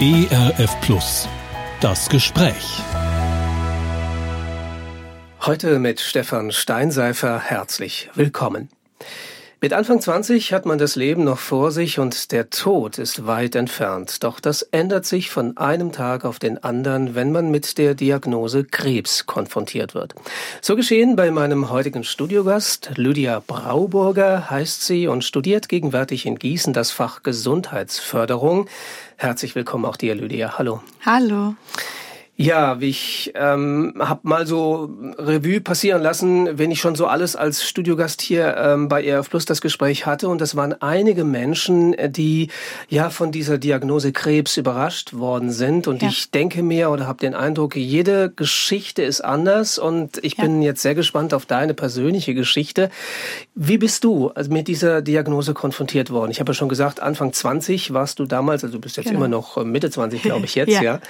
ERF Plus. Das Gespräch. Heute mit Stefan Steinseifer herzlich willkommen. Mit Anfang 20 hat man das Leben noch vor sich und der Tod ist weit entfernt. Doch das ändert sich von einem Tag auf den anderen, wenn man mit der Diagnose Krebs konfrontiert wird. So geschehen bei meinem heutigen Studiogast. Lydia Brauburger heißt sie und studiert gegenwärtig in Gießen das Fach Gesundheitsförderung. Herzlich willkommen auch dir, Lydia. Hallo. Hallo. Ja, ich ähm, habe mal so Revue passieren lassen, wenn ich schon so alles als Studiogast hier ähm, bei ERF Plus das Gespräch hatte. Und das waren einige Menschen, die ja von dieser Diagnose Krebs überrascht worden sind. Und ja. ich denke mir oder habe den Eindruck, jede Geschichte ist anders. Und ich ja. bin jetzt sehr gespannt auf deine persönliche Geschichte. Wie bist du also mit dieser Diagnose konfrontiert worden? Ich habe ja schon gesagt, Anfang 20 warst du damals, also du bist jetzt genau. immer noch äh, Mitte 20, glaube ich jetzt, ja. ja.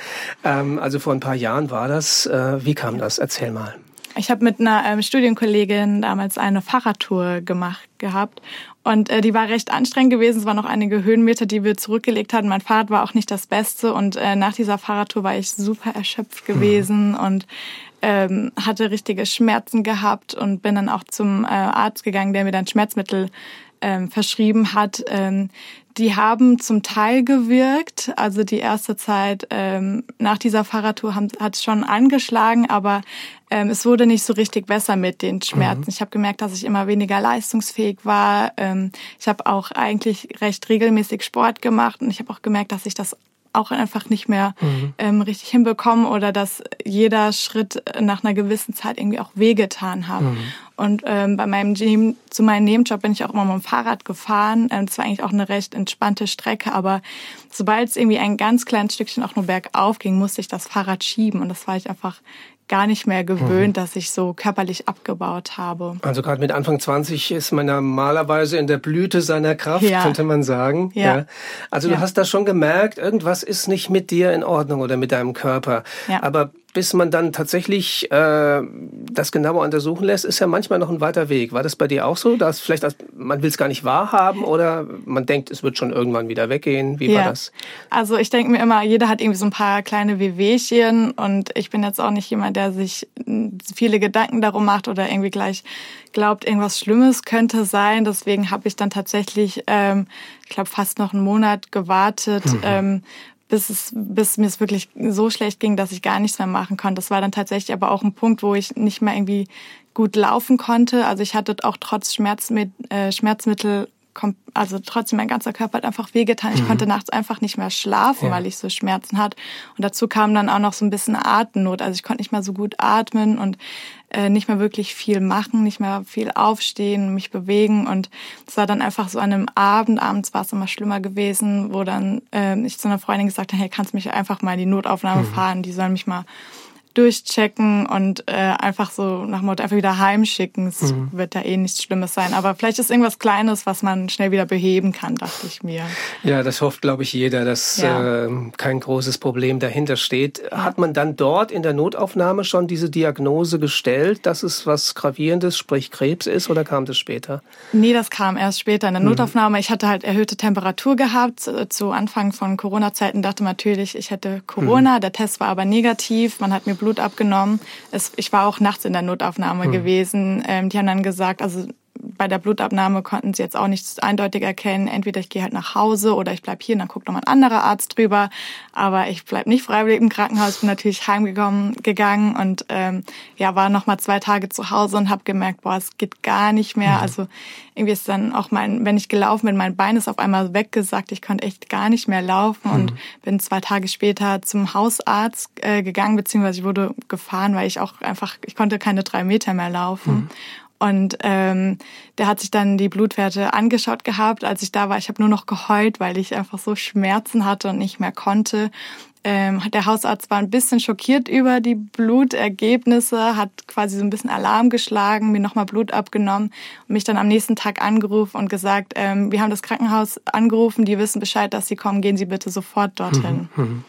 Ähm, also vor ein paar Jahren war das. Äh, wie kam das? Erzähl mal. Ich habe mit einer ähm, Studienkollegin damals eine Fahrradtour gemacht gehabt und äh, die war recht anstrengend gewesen. Es waren noch einige Höhenmeter, die wir zurückgelegt hatten. Mein Fahrrad war auch nicht das Beste und äh, nach dieser Fahrradtour war ich super erschöpft gewesen mhm. und ähm, hatte richtige Schmerzen gehabt und bin dann auch zum äh, Arzt gegangen, der mir dann Schmerzmittel ähm, verschrieben hat. Ähm, die haben zum Teil gewirkt. Also die erste Zeit ähm, nach dieser Fahrradtour hat es schon angeschlagen, aber ähm, es wurde nicht so richtig besser mit den Schmerzen. Mhm. Ich habe gemerkt, dass ich immer weniger leistungsfähig war. Ähm, ich habe auch eigentlich recht regelmäßig Sport gemacht und ich habe auch gemerkt, dass ich das auch einfach nicht mehr mhm. ähm, richtig hinbekommen oder dass jeder Schritt nach einer gewissen Zeit irgendwie auch wehgetan hat. Mhm. Und ähm, bei meinem Neben, zu meinem Nebenjob bin ich auch immer mit dem Fahrrad gefahren. Ähm, das war eigentlich auch eine recht entspannte Strecke, aber sobald es irgendwie ein ganz kleines Stückchen auch nur bergauf ging, musste ich das Fahrrad schieben und das war ich einfach gar nicht mehr gewöhnt, mhm. dass ich so körperlich abgebaut habe. Also gerade mit Anfang 20 ist man normalerweise in der Blüte seiner Kraft, ja. könnte man sagen. Ja. ja. Also du ja. hast da schon gemerkt, irgendwas ist nicht mit dir in Ordnung oder mit deinem Körper. Ja. Aber bis man dann tatsächlich äh, das genauer untersuchen lässt, ist ja manchmal noch ein weiter Weg. War das bei dir auch so, dass vielleicht man will es gar nicht wahrhaben oder man denkt, es wird schon irgendwann wieder weggehen? Wie ja. war das? Also ich denke mir immer, jeder hat irgendwie so ein paar kleine Wehwehchen und ich bin jetzt auch nicht jemand, der sich viele Gedanken darum macht oder irgendwie gleich glaubt, irgendwas Schlimmes könnte sein. Deswegen habe ich dann tatsächlich, ähm, ich glaube, fast noch einen Monat gewartet, mhm. ähm, bis, es, bis mir es wirklich so schlecht ging, dass ich gar nichts mehr machen konnte. Das war dann tatsächlich aber auch ein Punkt, wo ich nicht mehr irgendwie gut laufen konnte. Also ich hatte auch trotz Schmerzmit äh, Schmerzmittel also trotzdem mein ganzer Körper hat einfach wehgetan. Ich mhm. konnte nachts einfach nicht mehr schlafen, ja. weil ich so Schmerzen hatte. Und dazu kam dann auch noch so ein bisschen Atemnot. Also ich konnte nicht mehr so gut atmen und äh, nicht mehr wirklich viel machen, nicht mehr viel aufstehen, mich bewegen. Und es war dann einfach so an einem Abend, abends war es immer schlimmer gewesen, wo dann äh, ich zu einer Freundin gesagt habe, hey, kannst du mich einfach mal in die Notaufnahme mhm. fahren? Die sollen mich mal durchchecken und äh, einfach so nach dem Motto einfach wieder heimschicken. Es mhm. wird da eh nichts Schlimmes sein. Aber vielleicht ist irgendwas Kleines, was man schnell wieder beheben kann, dachte ich mir. Ja, das hofft, glaube ich, jeder, dass ja. äh, kein großes Problem dahinter steht. Ja. Hat man dann dort in der Notaufnahme schon diese Diagnose gestellt, dass es was Gravierendes, sprich Krebs ist, oder kam das später? Nee, das kam erst später in der mhm. Notaufnahme. Ich hatte halt erhöhte Temperatur gehabt. Zu Anfang von Corona-Zeiten dachte man natürlich, ich hätte Corona. Mhm. Der Test war aber negativ. Man hat mir Blut abgenommen. Es, ich war auch nachts in der Notaufnahme hm. gewesen. Ähm, die haben dann gesagt, also bei der Blutabnahme konnten sie jetzt auch nichts eindeutig erkennen. Entweder ich gehe halt nach Hause oder ich bleib hier und dann guckt noch mal ein anderer Arzt drüber. Aber ich bleib nicht freiwillig im Krankenhaus, bin natürlich heimgekommen gegangen und ähm, ja war noch mal zwei Tage zu Hause und habe gemerkt, boah, es geht gar nicht mehr. Mhm. Also irgendwie ist dann auch mein, wenn ich gelaufen bin, mein Bein ist auf einmal weggesagt. Ich konnte echt gar nicht mehr laufen mhm. und bin zwei Tage später zum Hausarzt äh, gegangen, beziehungsweise ich wurde gefahren, weil ich auch einfach, ich konnte keine drei Meter mehr laufen. Mhm. Und ähm, der hat sich dann die Blutwerte angeschaut gehabt, als ich da war. Ich habe nur noch geheult, weil ich einfach so Schmerzen hatte und nicht mehr konnte. Ähm, der Hausarzt war ein bisschen schockiert über die Blutergebnisse, hat quasi so ein bisschen Alarm geschlagen, mir nochmal Blut abgenommen und mich dann am nächsten Tag angerufen und gesagt, ähm, wir haben das Krankenhaus angerufen, die wissen Bescheid, dass sie kommen, gehen Sie bitte sofort dorthin. Mhm, mh.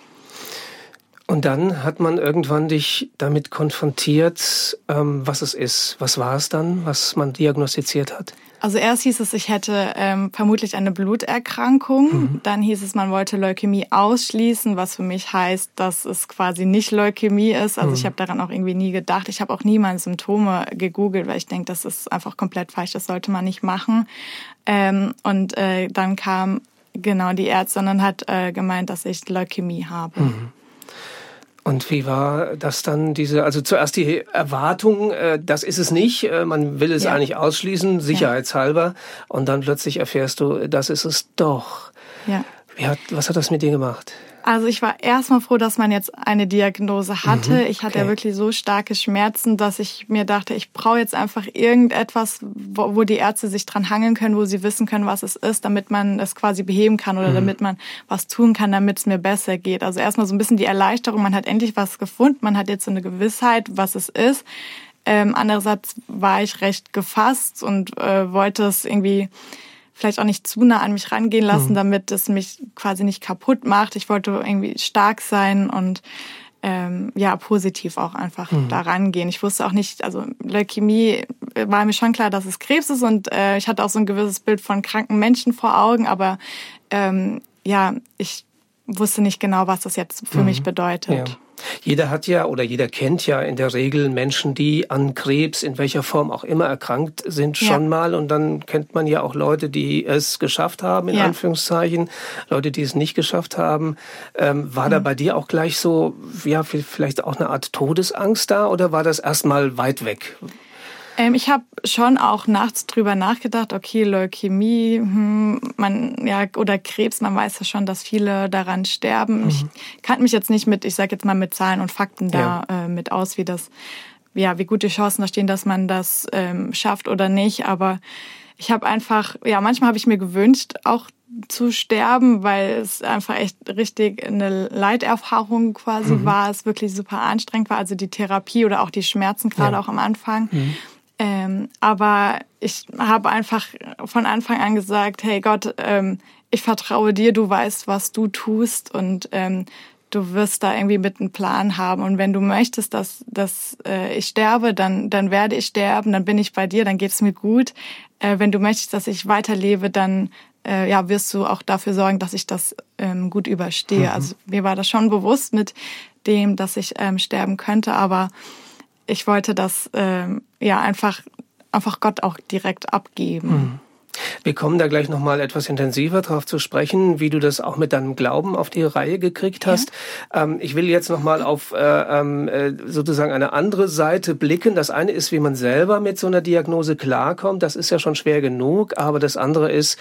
Und dann hat man irgendwann dich damit konfrontiert, ähm, was es ist. Was war es dann, was man diagnostiziert hat? Also erst hieß es, ich hätte ähm, vermutlich eine Bluterkrankung. Mhm. Dann hieß es, man wollte Leukämie ausschließen, was für mich heißt, dass es quasi nicht Leukämie ist. Also mhm. ich habe daran auch irgendwie nie gedacht. Ich habe auch nie meine Symptome gegoogelt, weil ich denke, das ist einfach komplett falsch. Das sollte man nicht machen. Ähm, und äh, dann kam genau die Ärztin und hat äh, gemeint, dass ich Leukämie habe. Mhm. Und wie war das dann, diese, also zuerst die Erwartung, äh, das ist es nicht, äh, man will es ja. eigentlich ausschließen, sicherheitshalber, ja. und dann plötzlich erfährst du, das ist es doch. Ja. Wie hat, was hat das mit dir gemacht? Also ich war erstmal froh, dass man jetzt eine Diagnose hatte. Mhm, ich hatte okay. ja wirklich so starke Schmerzen, dass ich mir dachte, ich brauche jetzt einfach irgendetwas, wo, wo, die Ärzte sich dran hangeln können, wo sie wissen können, was es ist, damit man es quasi beheben kann oder mhm. damit man was tun kann, damit es mir besser geht. Also erstmal so ein bisschen die Erleichterung, man hat endlich was gefunden, man hat jetzt so eine Gewissheit, was es ist. Ähm, andererseits war ich recht gefasst und äh, wollte es irgendwie vielleicht auch nicht zu nah an mich rangehen lassen, mhm. damit es mich quasi nicht kaputt macht. Ich wollte irgendwie stark sein und ähm, ja, positiv auch einfach mhm. da rangehen. Ich wusste auch nicht, also Leukämie äh, war mir schon klar, dass es Krebs ist und äh, ich hatte auch so ein gewisses Bild von kranken Menschen vor Augen, aber ähm, ja, ich wusste nicht genau, was das jetzt für mhm. mich bedeutet. Ja. Jeder hat ja oder jeder kennt ja in der Regel Menschen, die an Krebs in welcher Form auch immer erkrankt sind schon ja. mal. Und dann kennt man ja auch Leute, die es geschafft haben, in ja. Anführungszeichen, Leute, die es nicht geschafft haben. Ähm, war mhm. da bei dir auch gleich so, ja, vielleicht auch eine Art Todesangst da oder war das erstmal weit weg? Ähm, ich habe schon auch nachts drüber nachgedacht, okay, Leukämie, hm, man, ja, oder Krebs, man weiß ja schon, dass viele daran sterben. Mhm. Ich kannte mich jetzt nicht mit, ich sage jetzt mal mit Zahlen und Fakten da ja. äh, mit aus, wie das, ja, wie gute Chancen da stehen, dass man das ähm, schafft oder nicht. Aber ich habe einfach, ja, manchmal habe ich mir gewünscht, auch zu sterben, weil es einfach echt richtig eine Leiterfahrung quasi mhm. war, es wirklich super anstrengend war, also die Therapie oder auch die Schmerzen gerade ja. auch am Anfang. Mhm. Ähm, aber ich habe einfach von Anfang an gesagt, hey Gott, ähm, ich vertraue dir, du weißt, was du tust und ähm, du wirst da irgendwie mit einem Plan haben. Und wenn du möchtest, dass, dass äh, ich sterbe, dann, dann werde ich sterben, dann bin ich bei dir, dann geht es mir gut. Äh, wenn du möchtest, dass ich weiterlebe, dann äh, ja, wirst du auch dafür sorgen, dass ich das ähm, gut überstehe. Mhm. Also mir war das schon bewusst mit dem, dass ich ähm, sterben könnte, aber ich wollte das ähm, ja einfach, einfach Gott auch direkt abgeben. Mhm. Wir kommen da gleich nochmal etwas intensiver darauf zu sprechen, wie du das auch mit deinem Glauben auf die Reihe gekriegt hast. Ja. Ähm, ich will jetzt nochmal auf äh, ähm, äh, sozusagen eine andere Seite blicken. Das eine ist, wie man selber mit so einer Diagnose klarkommt. Das ist ja schon schwer genug. Aber das andere ist,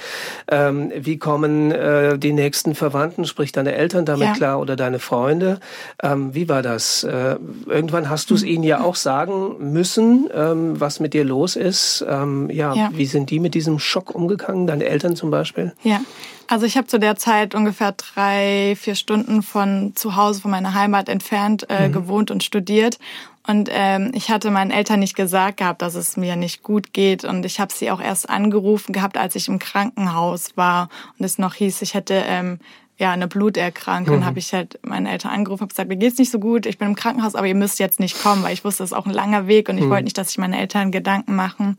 ähm, wie kommen äh, die nächsten Verwandten, sprich deine Eltern damit ja. klar oder deine Freunde. Ähm, wie war das? Äh, irgendwann hast du es ihnen ja auch sagen müssen, ähm, was mit dir los ist. Ähm, ja, ja, wie sind die mit diesem Schock Schock umgegangen, deine Eltern zum Beispiel? Ja, also ich habe zu der Zeit ungefähr drei, vier Stunden von zu Hause, von meiner Heimat entfernt äh, mhm. gewohnt und studiert. Und ähm, ich hatte meinen Eltern nicht gesagt gehabt, dass es mir nicht gut geht. Und ich habe sie auch erst angerufen gehabt, als ich im Krankenhaus war und es noch hieß, ich hätte ähm, ja eine Bluterkrankung. Mhm. habe ich halt meine Eltern angerufen, habe gesagt, mir geht's nicht so gut, ich bin im Krankenhaus, aber ihr müsst jetzt nicht kommen, weil ich wusste, es ist auch ein langer Weg und ich mhm. wollte nicht, dass sich meine Eltern Gedanken machen.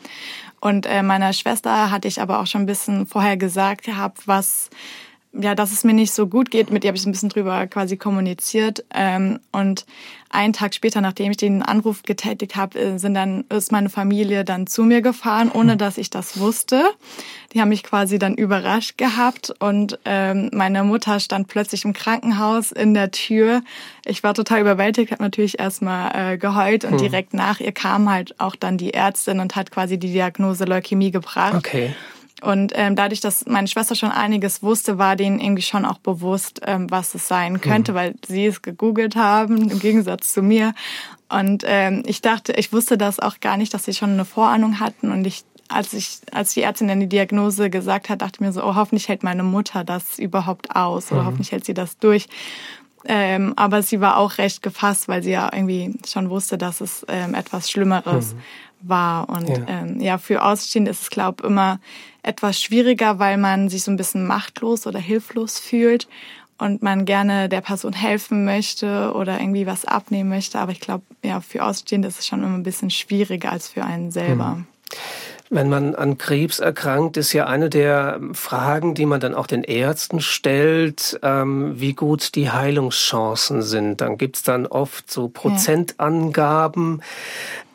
Und äh, meiner Schwester hatte ich aber auch schon ein bisschen vorher gesagt gehabt, was ja, dass es mir nicht so gut geht. Mit ihr habe ich ein bisschen drüber quasi kommuniziert. Ähm, und einen Tag später, nachdem ich den Anruf getätigt habe, äh, sind dann ist meine Familie dann zu mir gefahren, ohne dass ich das wusste. Die haben mich quasi dann überrascht gehabt und ähm, meine Mutter stand plötzlich im Krankenhaus in der Tür. Ich war total überwältigt, habe natürlich erstmal äh, geheult und hm. direkt nach ihr kam halt auch dann die Ärztin und hat quasi die Diagnose Leukämie gebracht. Okay. Und ähm, dadurch, dass meine Schwester schon einiges wusste, war denen irgendwie schon auch bewusst, ähm, was es sein könnte, mhm. weil sie es gegoogelt haben, im Gegensatz zu mir. Und ähm, ich dachte, ich wusste das auch gar nicht, dass sie schon eine Vorahnung hatten. Und ich, als ich, als die Ärztin dann die Diagnose gesagt hat, dachte ich mir so, oh, hoffentlich hält meine Mutter das überhaupt aus oder mhm. hoffentlich hält sie das durch. Ähm, aber sie war auch recht gefasst, weil sie ja irgendwie schon wusste, dass es ähm, etwas Schlimmeres mhm. War. Und ja, ähm, ja für Außenstehende ist es, glaube ich, immer etwas schwieriger, weil man sich so ein bisschen machtlos oder hilflos fühlt. und man gerne der Person helfen möchte oder irgendwie was abnehmen möchte. Aber ich glaube, ja, für Ausstehende ist es schon immer ein bisschen schwieriger als für einen selber. Mhm. Wenn man an Krebs erkrankt, ist ja eine der Fragen, die man dann auch den Ärzten stellt, ähm, wie gut die Heilungschancen sind. Dann gibt's dann oft so Prozentangaben.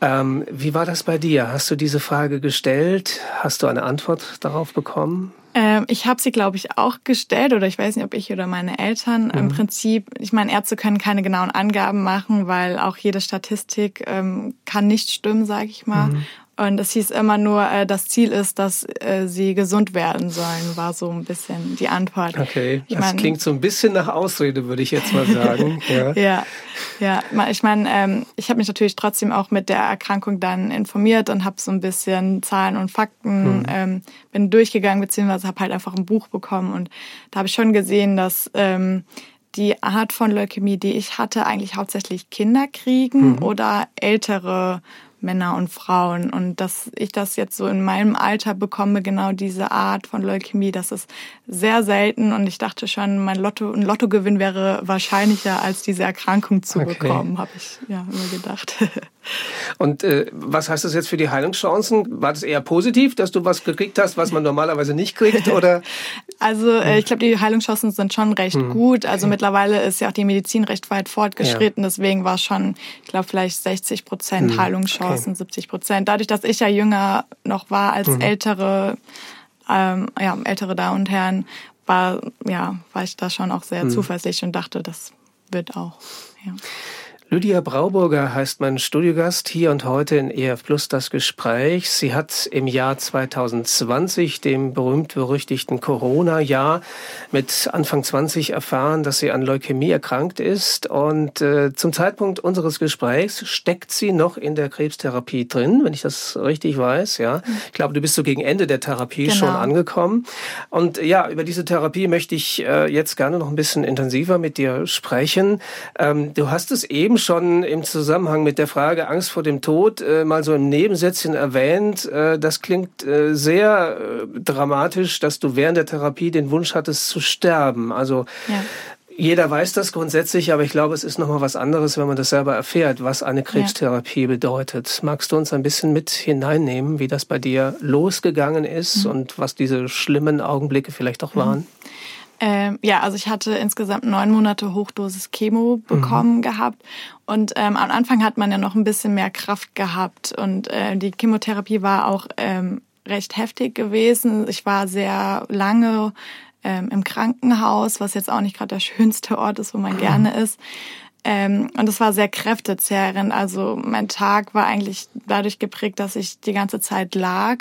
Ähm, wie war das bei dir? Hast du diese Frage gestellt? Hast du eine Antwort darauf bekommen? Ähm, ich habe sie, glaube ich, auch gestellt oder ich weiß nicht, ob ich oder meine Eltern. Mhm. Im Prinzip, ich meine, Ärzte können keine genauen Angaben machen, weil auch jede Statistik ähm, kann nicht stimmen, sage ich mal. Mhm. Und es hieß immer nur, äh, das Ziel ist, dass äh, sie gesund werden sollen, war so ein bisschen die Antwort. Okay, ich das mein, klingt so ein bisschen nach Ausrede, würde ich jetzt mal sagen. ja. ja, ja. Ich meine, ähm, ich habe mich natürlich trotzdem auch mit der Erkrankung dann informiert und habe so ein bisschen Zahlen und Fakten, hm. ähm, bin durchgegangen, beziehungsweise habe halt einfach ein Buch bekommen. Und da habe ich schon gesehen, dass... Ähm, die Art von Leukämie, die ich hatte, eigentlich hauptsächlich Kinder kriegen mhm. oder ältere Männer und Frauen. Und dass ich das jetzt so in meinem Alter bekomme, genau diese Art von Leukämie, das ist sehr selten. Und ich dachte schon, mein Lotto, ein Lottogewinn wäre wahrscheinlicher, als diese Erkrankung zu okay. bekommen, habe ich ja immer gedacht. Und äh, was heißt das jetzt für die Heilungschancen? War das eher positiv, dass du was gekriegt hast, was man normalerweise nicht kriegt? Oder? Also äh, ich glaube, die Heilungschancen sind schon recht hm. gut. Also okay. mittlerweile ist ja auch die Medizin recht weit fortgeschritten. Ja. Deswegen war es schon, ich glaube, vielleicht 60 Prozent hm. Heilungschancen, okay. 70 Prozent. Dadurch, dass ich ja jünger noch war als hm. ältere, ähm, ja, ältere Damen und Herren, war, ja, war ich da schon auch sehr hm. zuversichtlich und dachte, das wird auch. Ja. Lydia Brauburger heißt mein Studiogast hier und heute in EF Plus das Gespräch. Sie hat im Jahr 2020, dem berühmt-berüchtigten Corona-Jahr, mit Anfang 20 erfahren, dass sie an Leukämie erkrankt ist. Und äh, zum Zeitpunkt unseres Gesprächs steckt sie noch in der Krebstherapie drin, wenn ich das richtig weiß. Ja, ich glaube, du bist so gegen Ende der Therapie genau. schon angekommen. Und ja, über diese Therapie möchte ich äh, jetzt gerne noch ein bisschen intensiver mit dir sprechen. Ähm, du hast es eben schon im Zusammenhang mit der Frage Angst vor dem Tod äh, mal so im Nebensätzchen erwähnt. Äh, das klingt äh, sehr äh, dramatisch, dass du während der Therapie den Wunsch hattest zu sterben. Also ja. Jeder weiß das grundsätzlich, aber ich glaube, es ist nochmal was anderes, wenn man das selber erfährt, was eine Krebstherapie ja. bedeutet. Magst du uns ein bisschen mit hineinnehmen, wie das bei dir losgegangen ist mhm. und was diese schlimmen Augenblicke vielleicht auch waren? Mhm. Ähm, ja, also ich hatte insgesamt neun Monate Hochdosis Chemo bekommen mhm. gehabt und ähm, am Anfang hat man ja noch ein bisschen mehr Kraft gehabt und äh, die Chemotherapie war auch ähm, recht heftig gewesen. Ich war sehr lange ähm, im Krankenhaus, was jetzt auch nicht gerade der schönste Ort ist, wo man mhm. gerne ist. Ähm, und es war sehr kräftezehrend. Also mein Tag war eigentlich dadurch geprägt, dass ich die ganze Zeit lag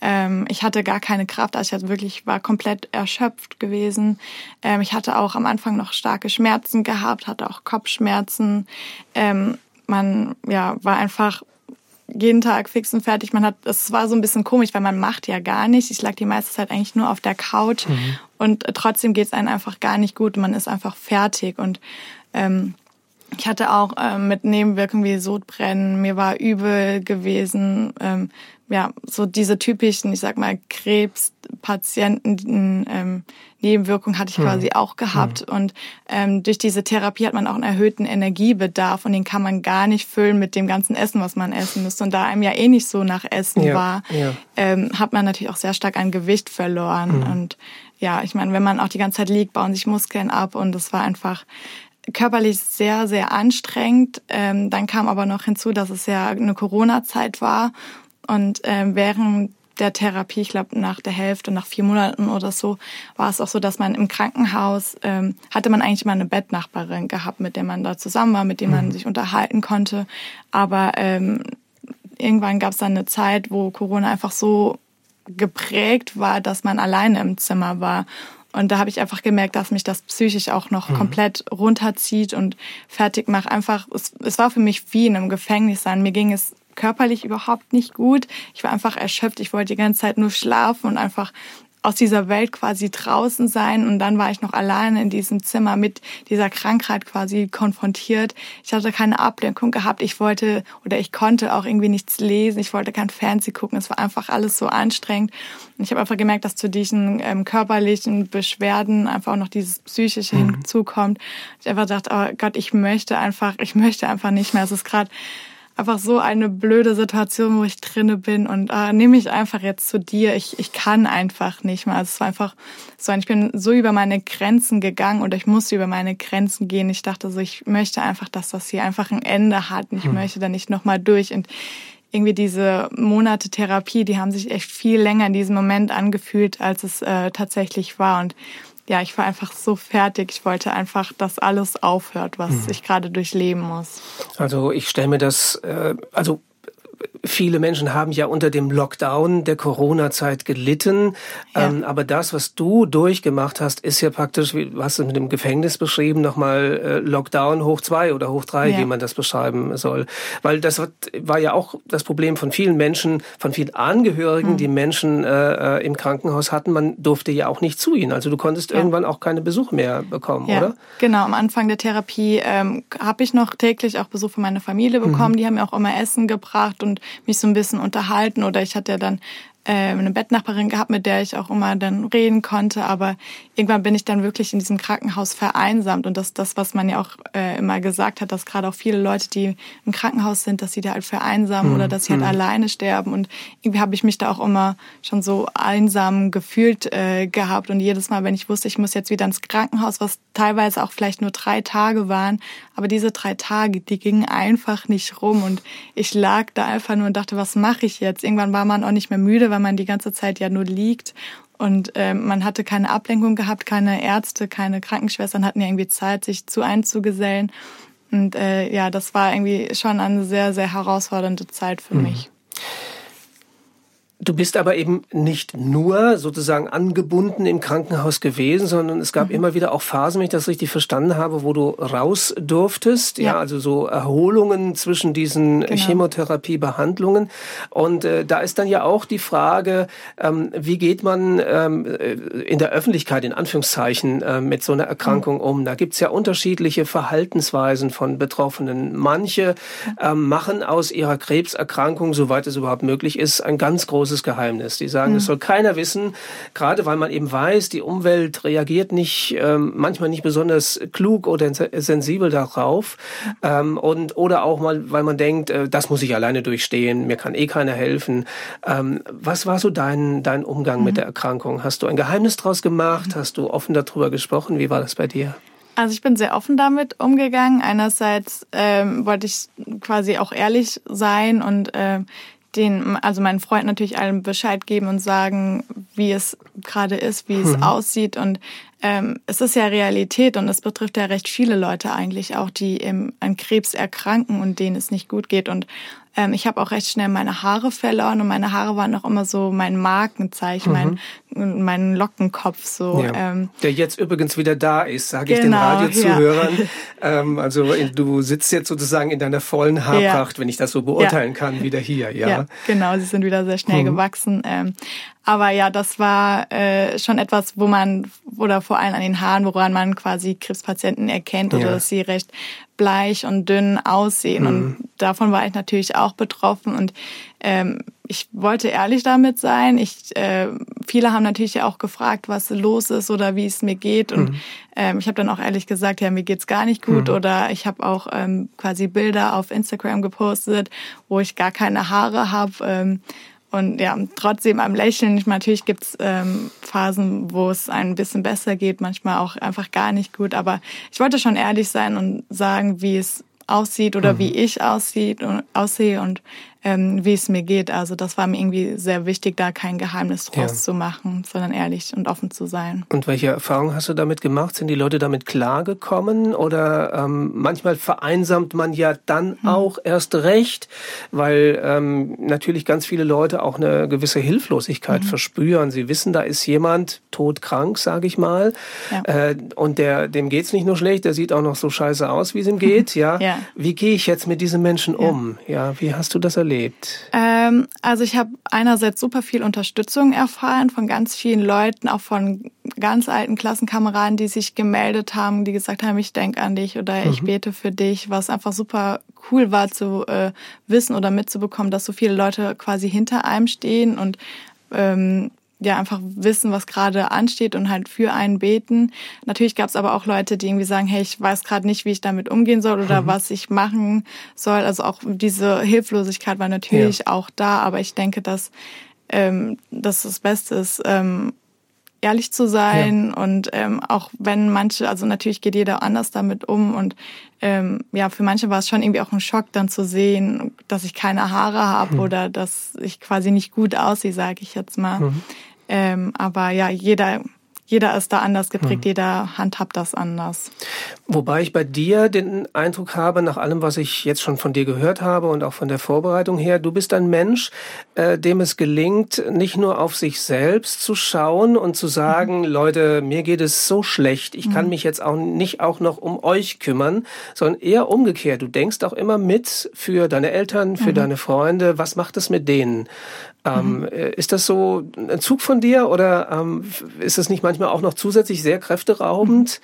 ähm, ich hatte gar keine Kraft, also ich hatte wirklich war komplett erschöpft gewesen. Ähm, ich hatte auch am Anfang noch starke Schmerzen gehabt, hatte auch Kopfschmerzen. Ähm, man ja war einfach jeden Tag fix und fertig. Man hat, es war so ein bisschen komisch, weil man macht ja gar nichts. Ich lag die meiste Zeit eigentlich nur auf der Couch mhm. und trotzdem geht es einem einfach gar nicht gut. Man ist einfach fertig und ähm, ich hatte auch ähm, mit Nebenwirkungen wie Sodbrennen, mir war übel gewesen, ähm, ja, so diese typischen, ich sag mal, Krebspatienten, ähm, Nebenwirkungen hatte ich hm. quasi auch gehabt. Hm. Und ähm, durch diese Therapie hat man auch einen erhöhten Energiebedarf und den kann man gar nicht füllen mit dem ganzen Essen, was man essen müsste. Und da einem ja eh nicht so nach Essen ja, war, ja. Ähm, hat man natürlich auch sehr stark an Gewicht verloren. Hm. Und ja, ich meine, wenn man auch die ganze Zeit liegt, bauen sich Muskeln ab und das war einfach körperlich sehr, sehr anstrengend. Ähm, dann kam aber noch hinzu, dass es ja eine Corona-Zeit war und ähm, während der Therapie, ich glaube nach der Hälfte, nach vier Monaten oder so, war es auch so, dass man im Krankenhaus ähm, hatte man eigentlich mal eine Bettnachbarin gehabt, mit der man da zusammen war, mit der man mhm. sich unterhalten konnte. Aber ähm, irgendwann gab es dann eine Zeit, wo Corona einfach so geprägt war, dass man alleine im Zimmer war. Und da habe ich einfach gemerkt, dass mich das psychisch auch noch mhm. komplett runterzieht und fertig macht. Einfach, es, es war für mich wie in einem Gefängnis sein. Mir ging es körperlich überhaupt nicht gut. Ich war einfach erschöpft. Ich wollte die ganze Zeit nur schlafen und einfach aus dieser Welt quasi draußen sein. Und dann war ich noch alleine in diesem Zimmer mit dieser Krankheit quasi konfrontiert. Ich hatte keine Ablenkung gehabt. Ich wollte oder ich konnte auch irgendwie nichts lesen. Ich wollte kein Fernsehen gucken. Es war einfach alles so anstrengend. Und ich habe einfach gemerkt, dass zu diesen ähm, körperlichen Beschwerden einfach auch noch dieses psychische mhm. hinzukommt. Ich einfach dachte, oh Gott, ich möchte einfach, ich möchte einfach nicht mehr. Es ist gerade einfach so eine blöde Situation, wo ich drinne bin und äh, nehme ich einfach jetzt zu dir. Ich, ich kann einfach nicht mehr. Also es war einfach so, ich bin so über meine Grenzen gegangen oder ich musste über meine Grenzen gehen. Ich dachte so, ich möchte einfach, dass das hier einfach ein Ende hat und ich hm. möchte da nicht nochmal durch und irgendwie diese Monate Therapie, die haben sich echt viel länger in diesem Moment angefühlt, als es äh, tatsächlich war und ja, ich war einfach so fertig. Ich wollte einfach, dass alles aufhört, was mhm. ich gerade durchleben muss. Also ich stelle mir das, äh, also viele Menschen haben ja unter dem Lockdown der Corona-Zeit gelitten. Ja. Ähm, aber das, was du durchgemacht hast, ist ja praktisch, wie hast du mit dem Gefängnis beschrieben, nochmal äh, Lockdown hoch zwei oder hoch drei, ja. wie man das beschreiben soll. Weil das war ja auch das Problem von vielen Menschen, von vielen Angehörigen, mhm. die Menschen äh, äh, im Krankenhaus hatten. Man durfte ja auch nicht zu ihnen. Also du konntest ja. irgendwann auch keine Besuche mehr bekommen, oder? Genau, am Anfang der Therapie ähm, habe ich noch täglich auch Besuch von meiner Familie bekommen. Mhm. Die haben mir auch immer Essen gebracht und mich so ein bisschen unterhalten oder ich hatte ja dann eine Bettnachbarin gehabt, mit der ich auch immer dann reden konnte. Aber irgendwann bin ich dann wirklich in diesem Krankenhaus vereinsamt. Und das das, was man ja auch äh, immer gesagt hat, dass gerade auch viele Leute, die im Krankenhaus sind, dass sie da halt vereinsamen mhm. oder dass sie halt mhm. alleine sterben. Und irgendwie habe ich mich da auch immer schon so einsam gefühlt äh, gehabt. Und jedes Mal, wenn ich wusste, ich muss jetzt wieder ins Krankenhaus, was teilweise auch vielleicht nur drei Tage waren, aber diese drei Tage, die gingen einfach nicht rum. Und ich lag da einfach nur und dachte, was mache ich jetzt? Irgendwann war man auch nicht mehr müde, weil man die ganze Zeit ja nur liegt. Und äh, man hatte keine Ablenkung gehabt, keine Ärzte, keine Krankenschwestern hatten ja irgendwie Zeit, sich zu einzugesellen. Und äh, ja, das war irgendwie schon eine sehr, sehr herausfordernde Zeit für mhm. mich. Du bist aber eben nicht nur sozusagen angebunden im Krankenhaus gewesen, sondern es gab mhm. immer wieder auch Phasen, wenn ich das richtig verstanden habe, wo du raus durftest. Ja, ja also so Erholungen zwischen diesen genau. Chemotherapiebehandlungen. Und äh, da ist dann ja auch die Frage, ähm, wie geht man ähm, äh, in der Öffentlichkeit, in Anführungszeichen, äh, mit so einer Erkrankung mhm. um? Da gibt's ja unterschiedliche Verhaltensweisen von Betroffenen. Manche ähm, machen aus ihrer Krebserkrankung, soweit es überhaupt möglich ist, ein ganz großes großes Geheimnis. Die sagen, mhm. das soll keiner wissen, gerade weil man eben weiß, die Umwelt reagiert nicht, ähm, manchmal nicht besonders klug oder sensibel darauf. Ähm, und, oder auch mal, weil man denkt, äh, das muss ich alleine durchstehen, mir kann eh keiner helfen. Ähm, was war so dein, dein Umgang mhm. mit der Erkrankung? Hast du ein Geheimnis draus gemacht? Hast du offen darüber gesprochen? Wie war das bei dir? Also ich bin sehr offen damit umgegangen. Einerseits ähm, wollte ich quasi auch ehrlich sein und äh, den, also meinen Freunden natürlich allen Bescheid geben und sagen, wie es gerade ist, wie es mhm. aussieht. Und ähm, es ist ja Realität und es betrifft ja recht viele Leute eigentlich auch, die im, an Krebs erkranken und denen es nicht gut geht. Und ähm, ich habe auch recht schnell meine Haare verloren und meine Haare waren auch immer so mein Markenzeichen, mhm. mein, mein Lockenkopf so. Ja. Ähm, Der jetzt übrigens wieder da ist, sage genau, ich den genau, Radiozuhörern. Ja. ähm, also du sitzt jetzt sozusagen in deiner vollen Haarpracht, ja. wenn ich das so beurteilen kann, wieder hier. Ja. ja, genau, sie sind wieder sehr schnell mhm. gewachsen. Aber ja, das war äh, schon etwas, wo man, oder vor allem an den Haaren, woran man quasi Krebspatienten erkennt oder dass sie recht bleich und dünn aussehen. Mhm. Und davon war ich natürlich auch betroffen. Und ähm, ich wollte ehrlich damit sein. Ich, äh, viele haben natürlich auch gefragt, was los ist oder wie es mir geht. Und mhm. ähm, ich habe dann auch ehrlich gesagt, ja, mir geht's gar nicht gut. Mhm. Oder ich habe auch ähm, quasi Bilder auf Instagram gepostet, wo ich gar keine Haare habe. Ähm, und ja, trotzdem am Lächeln. Natürlich gibt's ähm, Phasen, wo es ein bisschen besser geht, manchmal auch einfach gar nicht gut. Aber ich wollte schon ehrlich sein und sagen, wie es aussieht oder mhm. wie ich aussieht und aussehe und ähm, wie es mir geht. Also das war mir irgendwie sehr wichtig, da kein Geheimnis draus ja. zu machen, sondern ehrlich und offen zu sein. Und welche Erfahrungen hast du damit gemacht? Sind die Leute damit klargekommen? Oder ähm, manchmal vereinsamt man ja dann hm. auch erst recht, weil ähm, natürlich ganz viele Leute auch eine gewisse Hilflosigkeit mhm. verspüren. Sie wissen, da ist jemand todkrank, sage ich mal, ja. äh, und der dem geht's nicht nur schlecht, der sieht auch noch so scheiße aus, wie es ihm geht. ja. ja. Wie gehe ich jetzt mit diesen Menschen um? Ja, wie hast du das erlebt? Erlebt? Ähm, also ich habe einerseits super viel Unterstützung erfahren von ganz vielen Leuten, auch von ganz alten Klassenkameraden, die sich gemeldet haben, die gesagt haben, ich denke an dich oder ich mhm. bete für dich, was einfach super cool war zu äh, wissen oder mitzubekommen, dass so viele Leute quasi hinter einem stehen und ähm, ja einfach wissen, was gerade ansteht und halt für einen beten. Natürlich gab es aber auch Leute, die irgendwie sagen, hey, ich weiß gerade nicht, wie ich damit umgehen soll oder mhm. was ich machen soll. Also auch diese Hilflosigkeit war natürlich ja. auch da, aber ich denke, dass, ähm, dass das Beste ist, ähm, ehrlich zu sein ja. und ähm, auch wenn manche, also natürlich geht jeder anders damit um und ähm, ja, für manche war es schon irgendwie auch ein Schock dann zu sehen, dass ich keine Haare habe mhm. oder dass ich quasi nicht gut aussehe, sage ich jetzt mal. Mhm. Ähm, aber ja, jeder jeder ist da anders geprägt, mhm. jeder handhabt das anders. Wobei ich bei dir den Eindruck habe, nach allem, was ich jetzt schon von dir gehört habe und auch von der Vorbereitung her, du bist ein Mensch, äh, dem es gelingt, nicht nur auf sich selbst zu schauen und zu sagen, mhm. Leute, mir geht es so schlecht, ich mhm. kann mich jetzt auch nicht auch noch um euch kümmern, sondern eher umgekehrt. Du denkst auch immer mit für deine Eltern, für mhm. deine Freunde, was macht es mit denen? Ähm, mhm. Äh, ist das so ein Zug von dir oder ähm, ist es nicht manchmal auch noch zusätzlich sehr kräfteraubend?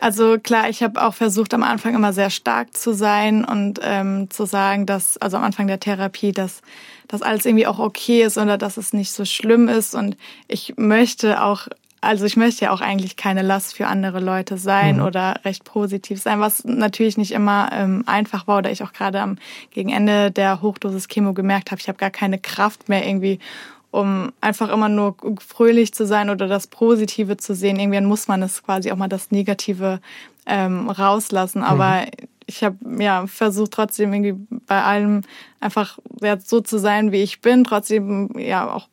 Also klar, ich habe auch versucht am Anfang immer sehr stark zu sein und ähm, zu sagen, dass, also am Anfang der Therapie, dass dass alles irgendwie auch okay ist oder dass es nicht so schlimm ist. Und ich möchte auch also ich möchte ja auch eigentlich keine Last für andere Leute sein mhm. oder recht positiv sein, was natürlich nicht immer ähm, einfach war oder ich auch gerade am gegen Ende der Hochdosis Chemo gemerkt habe, ich habe gar keine Kraft mehr irgendwie, um einfach immer nur fröhlich zu sein oder das Positive zu sehen. Irgendwann muss man es quasi auch mal das Negative ähm, rauslassen. Aber mhm. ich habe ja versucht trotzdem irgendwie bei allem einfach ja, so zu sein, wie ich bin, trotzdem ja auch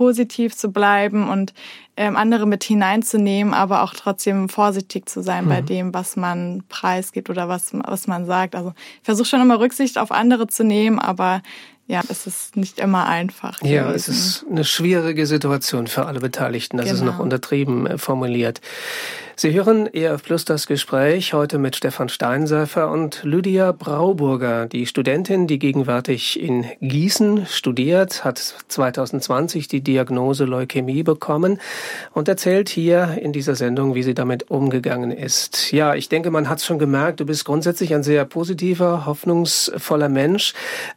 positiv zu bleiben und ähm, andere mit hineinzunehmen, aber auch trotzdem vorsichtig zu sein mhm. bei dem, was man preisgibt oder was, was man sagt. Also ich versuche schon immer Rücksicht auf andere zu nehmen, aber ja, es ist nicht immer einfach. Ja, gewesen. es ist eine schwierige Situation für alle Beteiligten. Das genau. ist noch untertrieben äh, formuliert. Sie hören ERF Plus das Gespräch heute mit Stefan Steinseiffer und Lydia Brauburger, die Studentin, die gegenwärtig in Gießen studiert, hat 2020 die Diagnose Leukämie bekommen und erzählt hier in dieser Sendung, wie sie damit umgegangen ist. Ja, ich denke, man hat es schon gemerkt, du bist grundsätzlich ein sehr positiver, hoffnungsvoller Mensch.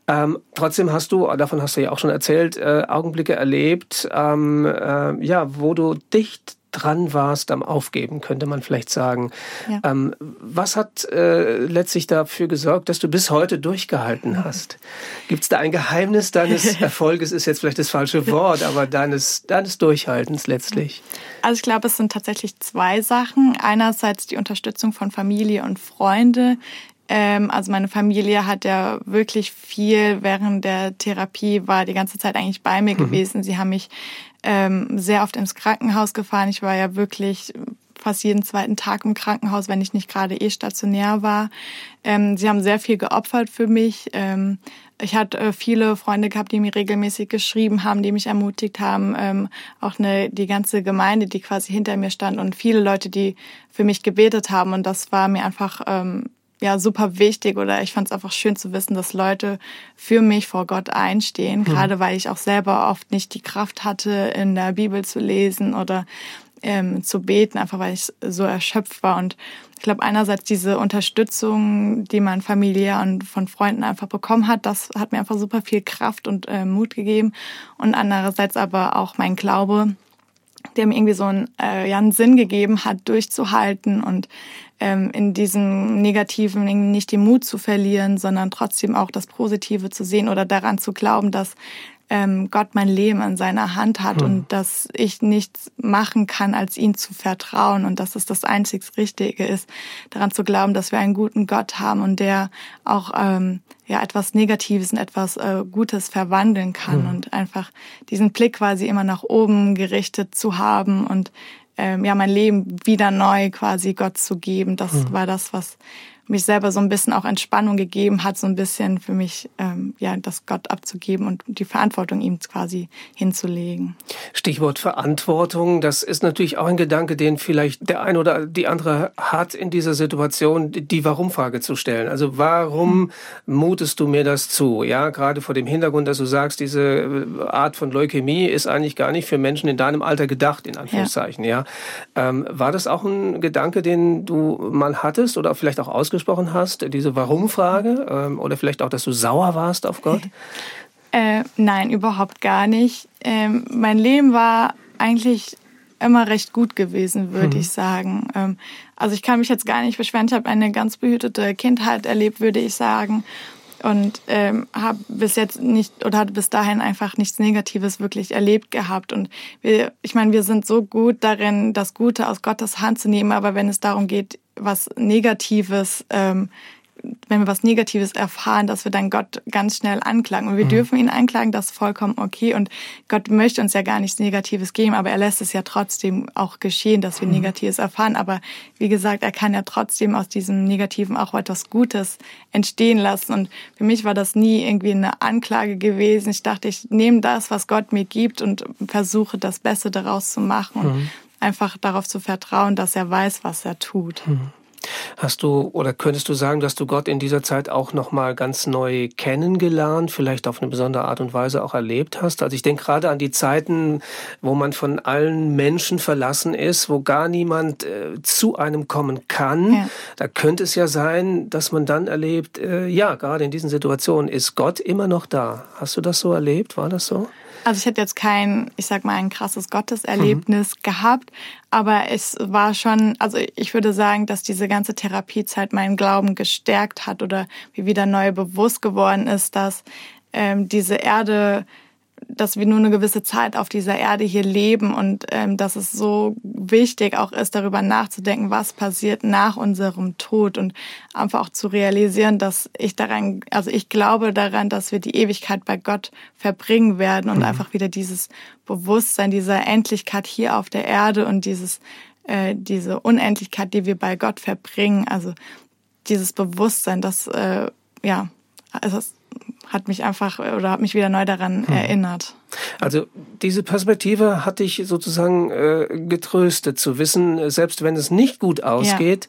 Ähm, trotzdem hast du, davon hast du ja auch schon erzählt, äh, Augenblicke erlebt, ähm, äh, ja, wo du dicht dran warst am Aufgeben, könnte man vielleicht sagen. Ja. Ähm, was hat äh, letztlich dafür gesorgt, dass du bis heute durchgehalten hast? Gibt es da ein Geheimnis deines Erfolges, ist jetzt vielleicht das falsche Wort, aber deines, deines Durchhaltens letztlich? Also ich glaube, es sind tatsächlich zwei Sachen. Einerseits die Unterstützung von Familie und Freunde. Ähm, also meine Familie hat ja wirklich viel während der Therapie, war die ganze Zeit eigentlich bei mir mhm. gewesen. Sie haben mich ähm, sehr oft ins Krankenhaus gefahren. Ich war ja wirklich fast jeden zweiten Tag im Krankenhaus, wenn ich nicht gerade eh stationär war. Ähm, sie haben sehr viel geopfert für mich. Ähm, ich hatte äh, viele Freunde gehabt, die mir regelmäßig geschrieben haben, die mich ermutigt haben. Ähm, auch eine, die ganze Gemeinde, die quasi hinter mir stand und viele Leute, die für mich gebetet haben. Und das war mir einfach ähm, ja super wichtig oder ich fand es einfach schön zu wissen, dass Leute für mich vor Gott einstehen, mhm. gerade weil ich auch selber oft nicht die Kraft hatte, in der Bibel zu lesen oder ähm, zu beten, einfach weil ich so erschöpft war. Und ich glaube, einerseits diese Unterstützung, die man familiär und von Freunden einfach bekommen hat, das hat mir einfach super viel Kraft und äh, Mut gegeben. Und andererseits aber auch mein Glaube, der mir irgendwie so einen, äh, ja, einen Sinn gegeben hat, durchzuhalten und ähm, in diesem Negativen nicht den Mut zu verlieren, sondern trotzdem auch das Positive zu sehen oder daran zu glauben, dass ähm, Gott mein Leben in seiner Hand hat mhm. und dass ich nichts machen kann, als ihn zu vertrauen und dass es das einzig Richtige ist, daran zu glauben, dass wir einen guten Gott haben und der auch ähm, ja etwas Negatives in etwas äh, Gutes verwandeln kann mhm. und einfach diesen Blick quasi immer nach oben gerichtet zu haben und ähm, ja mein Leben wieder neu quasi Gott zu geben. Das mhm. war das, was mich selber so ein bisschen auch Entspannung gegeben hat, so ein bisschen für mich, ähm, ja, das Gott abzugeben und die Verantwortung ihm quasi hinzulegen. Stichwort Verantwortung, das ist natürlich auch ein Gedanke, den vielleicht der ein oder die andere hat in dieser Situation, die Warum-Frage zu stellen. Also warum mutest du mir das zu? Ja, gerade vor dem Hintergrund, dass du sagst, diese Art von Leukämie ist eigentlich gar nicht für Menschen in deinem Alter gedacht, in Anführungszeichen. Ja, ja. Ähm, war das auch ein Gedanke, den du mal hattest oder vielleicht auch aus ausgesprochen hast, diese Warum-Frage? Ähm, oder vielleicht auch, dass du sauer warst auf Gott? Äh, nein, überhaupt gar nicht. Ähm, mein Leben war eigentlich immer recht gut gewesen, würde mhm. ich sagen. Ähm, also ich kann mich jetzt gar nicht beschweren. Ich habe eine ganz behütete Kindheit erlebt, würde ich sagen. Und ähm, habe bis jetzt nicht oder hatte bis dahin einfach nichts Negatives wirklich erlebt gehabt. Und wir, ich meine, wir sind so gut darin, das Gute aus Gottes Hand zu nehmen, aber wenn es darum geht, was Negatives ähm, wenn wir was Negatives erfahren, dass wir dann Gott ganz schnell anklagen. Und wir mhm. dürfen ihn anklagen, das ist vollkommen okay. Und Gott möchte uns ja gar nichts Negatives geben, aber er lässt es ja trotzdem auch geschehen, dass wir mhm. Negatives erfahren. Aber wie gesagt, er kann ja trotzdem aus diesem Negativen auch etwas Gutes entstehen lassen. Und für mich war das nie irgendwie eine Anklage gewesen. Ich dachte, ich nehme das, was Gott mir gibt und versuche das Beste daraus zu machen mhm. Einfach darauf zu vertrauen, dass er weiß, was er tut. Mhm. Hast du oder könntest du sagen, dass du Gott in dieser Zeit auch noch mal ganz neu kennengelernt, vielleicht auf eine besondere Art und Weise auch erlebt hast? Also ich denke gerade an die Zeiten, wo man von allen Menschen verlassen ist, wo gar niemand äh, zu einem kommen kann. Ja. Da könnte es ja sein, dass man dann erlebt, äh, ja, gerade in diesen Situationen ist Gott immer noch da. Hast du das so erlebt? War das so? Also ich hätte jetzt kein, ich sag mal, ein krasses Gotteserlebnis mhm. gehabt, aber es war schon, also ich würde sagen, dass diese ganze Therapiezeit meinen Glauben gestärkt hat oder mir wieder neu bewusst geworden ist, dass ähm, diese Erde dass wir nur eine gewisse Zeit auf dieser Erde hier leben und ähm, dass es so wichtig auch ist, darüber nachzudenken, was passiert nach unserem Tod und einfach auch zu realisieren, dass ich daran, also ich glaube daran, dass wir die Ewigkeit bei Gott verbringen werden und mhm. einfach wieder dieses Bewusstsein dieser Endlichkeit hier auf der Erde und dieses äh, diese Unendlichkeit, die wir bei Gott verbringen, also dieses Bewusstsein, dass äh, ja, also hat mich einfach oder hat mich wieder neu daran hm. erinnert. Also diese Perspektive hat dich sozusagen äh, getröstet zu wissen, selbst wenn es nicht gut ausgeht,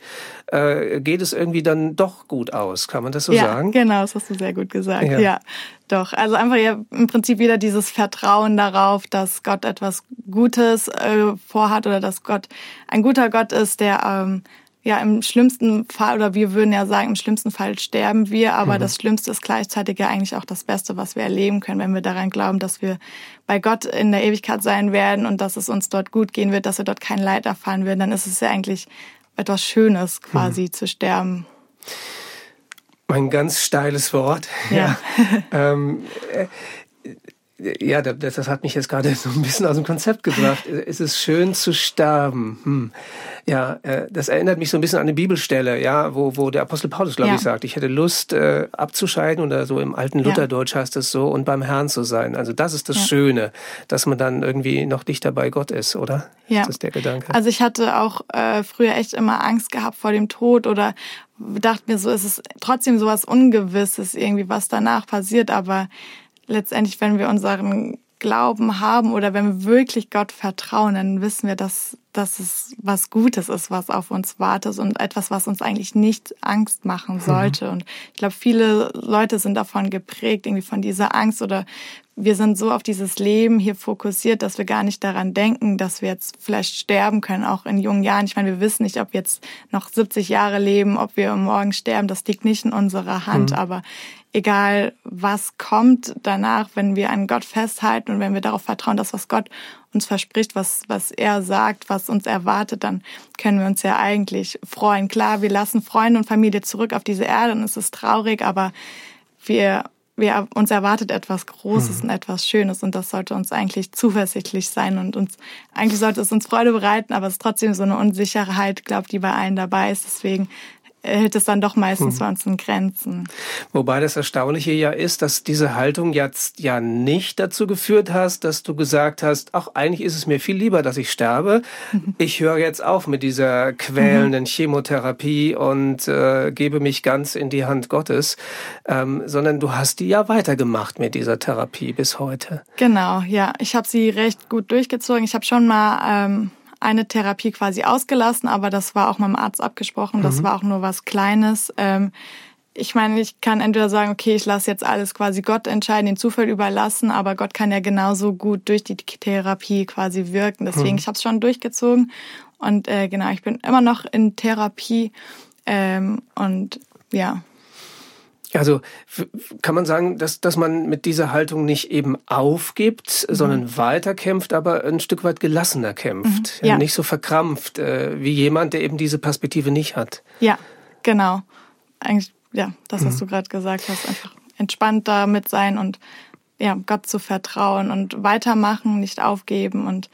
ja. äh, geht es irgendwie dann doch gut aus. Kann man das so ja, sagen? Genau, das hast du sehr gut gesagt. Ja. ja, doch. Also einfach ja im Prinzip wieder dieses Vertrauen darauf, dass Gott etwas Gutes äh, vorhat oder dass Gott ein guter Gott ist, der ähm, ja, im schlimmsten Fall, oder wir würden ja sagen, im schlimmsten Fall sterben wir, aber mhm. das Schlimmste ist gleichzeitig ja eigentlich auch das Beste, was wir erleben können, wenn wir daran glauben, dass wir bei Gott in der Ewigkeit sein werden und dass es uns dort gut gehen wird, dass wir dort kein Leid erfahren werden, dann ist es ja eigentlich etwas Schönes, quasi mhm. zu sterben. Ein ganz steiles Wort. Ja. ja. ähm, äh, ja, das, das, hat mich jetzt gerade so ein bisschen aus dem Konzept gebracht. Es ist schön zu sterben. Hm. Ja, äh, das erinnert mich so ein bisschen an eine Bibelstelle, ja, wo, wo der Apostel Paulus, glaube ja. ich, sagt, ich hätte Lust äh, abzuscheiden oder so im alten Lutherdeutsch heißt es so und beim Herrn zu sein. Also das ist das ja. Schöne, dass man dann irgendwie noch dichter bei Gott ist, oder? Ja. Das ist der Gedanke. Also ich hatte auch äh, früher echt immer Angst gehabt vor dem Tod oder dachte mir so, es ist trotzdem sowas Ungewisses irgendwie, was danach passiert, aber letztendlich, wenn wir unseren Glauben haben oder wenn wir wirklich Gott vertrauen, dann wissen wir, dass, dass es was Gutes ist, was auf uns wartet und etwas, was uns eigentlich nicht Angst machen sollte. Mhm. Und ich glaube, viele Leute sind davon geprägt, irgendwie von dieser Angst oder wir sind so auf dieses Leben hier fokussiert, dass wir gar nicht daran denken, dass wir jetzt vielleicht sterben können, auch in jungen Jahren. Ich meine, wir wissen nicht, ob wir jetzt noch 70 Jahre leben, ob wir morgen sterben. Das liegt nicht in unserer Hand. Mhm. Aber egal was kommt danach, wenn wir an Gott festhalten und wenn wir darauf vertrauen, dass was Gott uns verspricht, was, was er sagt, was uns erwartet, dann können wir uns ja eigentlich freuen. Klar, wir lassen Freunde und Familie zurück auf diese Erde und es ist traurig, aber wir, wir uns erwartet etwas Großes mhm. und etwas Schönes und das sollte uns eigentlich zuversichtlich sein und uns eigentlich sollte es uns Freude bereiten, aber es ist trotzdem so eine Unsicherheit, glaube die bei allen dabei ist. Deswegen hält es dann doch meistens hm. uns in Grenzen. Wobei das Erstaunliche ja ist, dass diese Haltung jetzt ja nicht dazu geführt hast, dass du gesagt hast, ach, eigentlich ist es mir viel lieber, dass ich sterbe. Ich höre jetzt auf mit dieser quälenden mhm. Chemotherapie und äh, gebe mich ganz in die Hand Gottes, ähm, sondern du hast die ja weitergemacht mit dieser Therapie bis heute. Genau, ja. Ich habe sie recht gut durchgezogen. Ich habe schon mal ähm, eine Therapie quasi ausgelassen, aber das war auch mit dem Arzt abgesprochen. Das mhm. war auch nur was Kleines. Ähm, ich meine, ich kann entweder sagen, okay, ich lasse jetzt alles quasi Gott entscheiden, den Zufall überlassen, aber Gott kann ja genauso gut durch die Therapie quasi wirken. Deswegen, mhm. ich habe es schon durchgezogen und äh, genau, ich bin immer noch in Therapie ähm, und ja. Also kann man sagen, dass, dass man mit dieser Haltung nicht eben aufgibt, mhm. sondern weiterkämpft, aber ein Stück weit gelassener kämpft. Mhm. Ja. Nicht so verkrampft äh, wie jemand, der eben diese Perspektive nicht hat. Ja, genau. Eigentlich, ja, das, was mhm. du gerade gesagt hast, einfach entspannt damit sein und ja, Gott zu vertrauen und weitermachen, nicht aufgeben und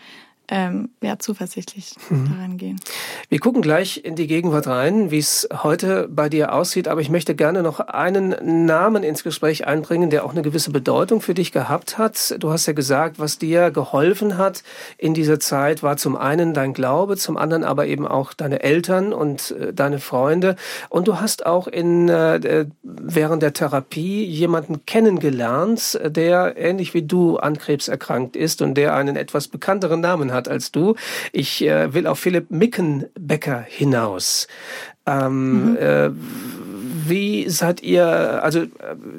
ähm, ja, zuversichtlich mhm. daran gehen. Wir gucken gleich in die Gegenwart rein, wie es heute bei dir aussieht, aber ich möchte gerne noch einen Namen ins Gespräch einbringen, der auch eine gewisse Bedeutung für dich gehabt hat. Du hast ja gesagt, was dir geholfen hat in dieser Zeit, war zum einen dein Glaube, zum anderen aber eben auch deine Eltern und äh, deine Freunde. Und du hast auch in, äh, während der Therapie jemanden kennengelernt, der ähnlich wie du an Krebs erkrankt ist und der einen etwas bekannteren Namen hat hat als du. Ich äh, will auf Philipp Mickenbecker hinaus. Ähm, mhm. äh, wie seid ihr, also äh,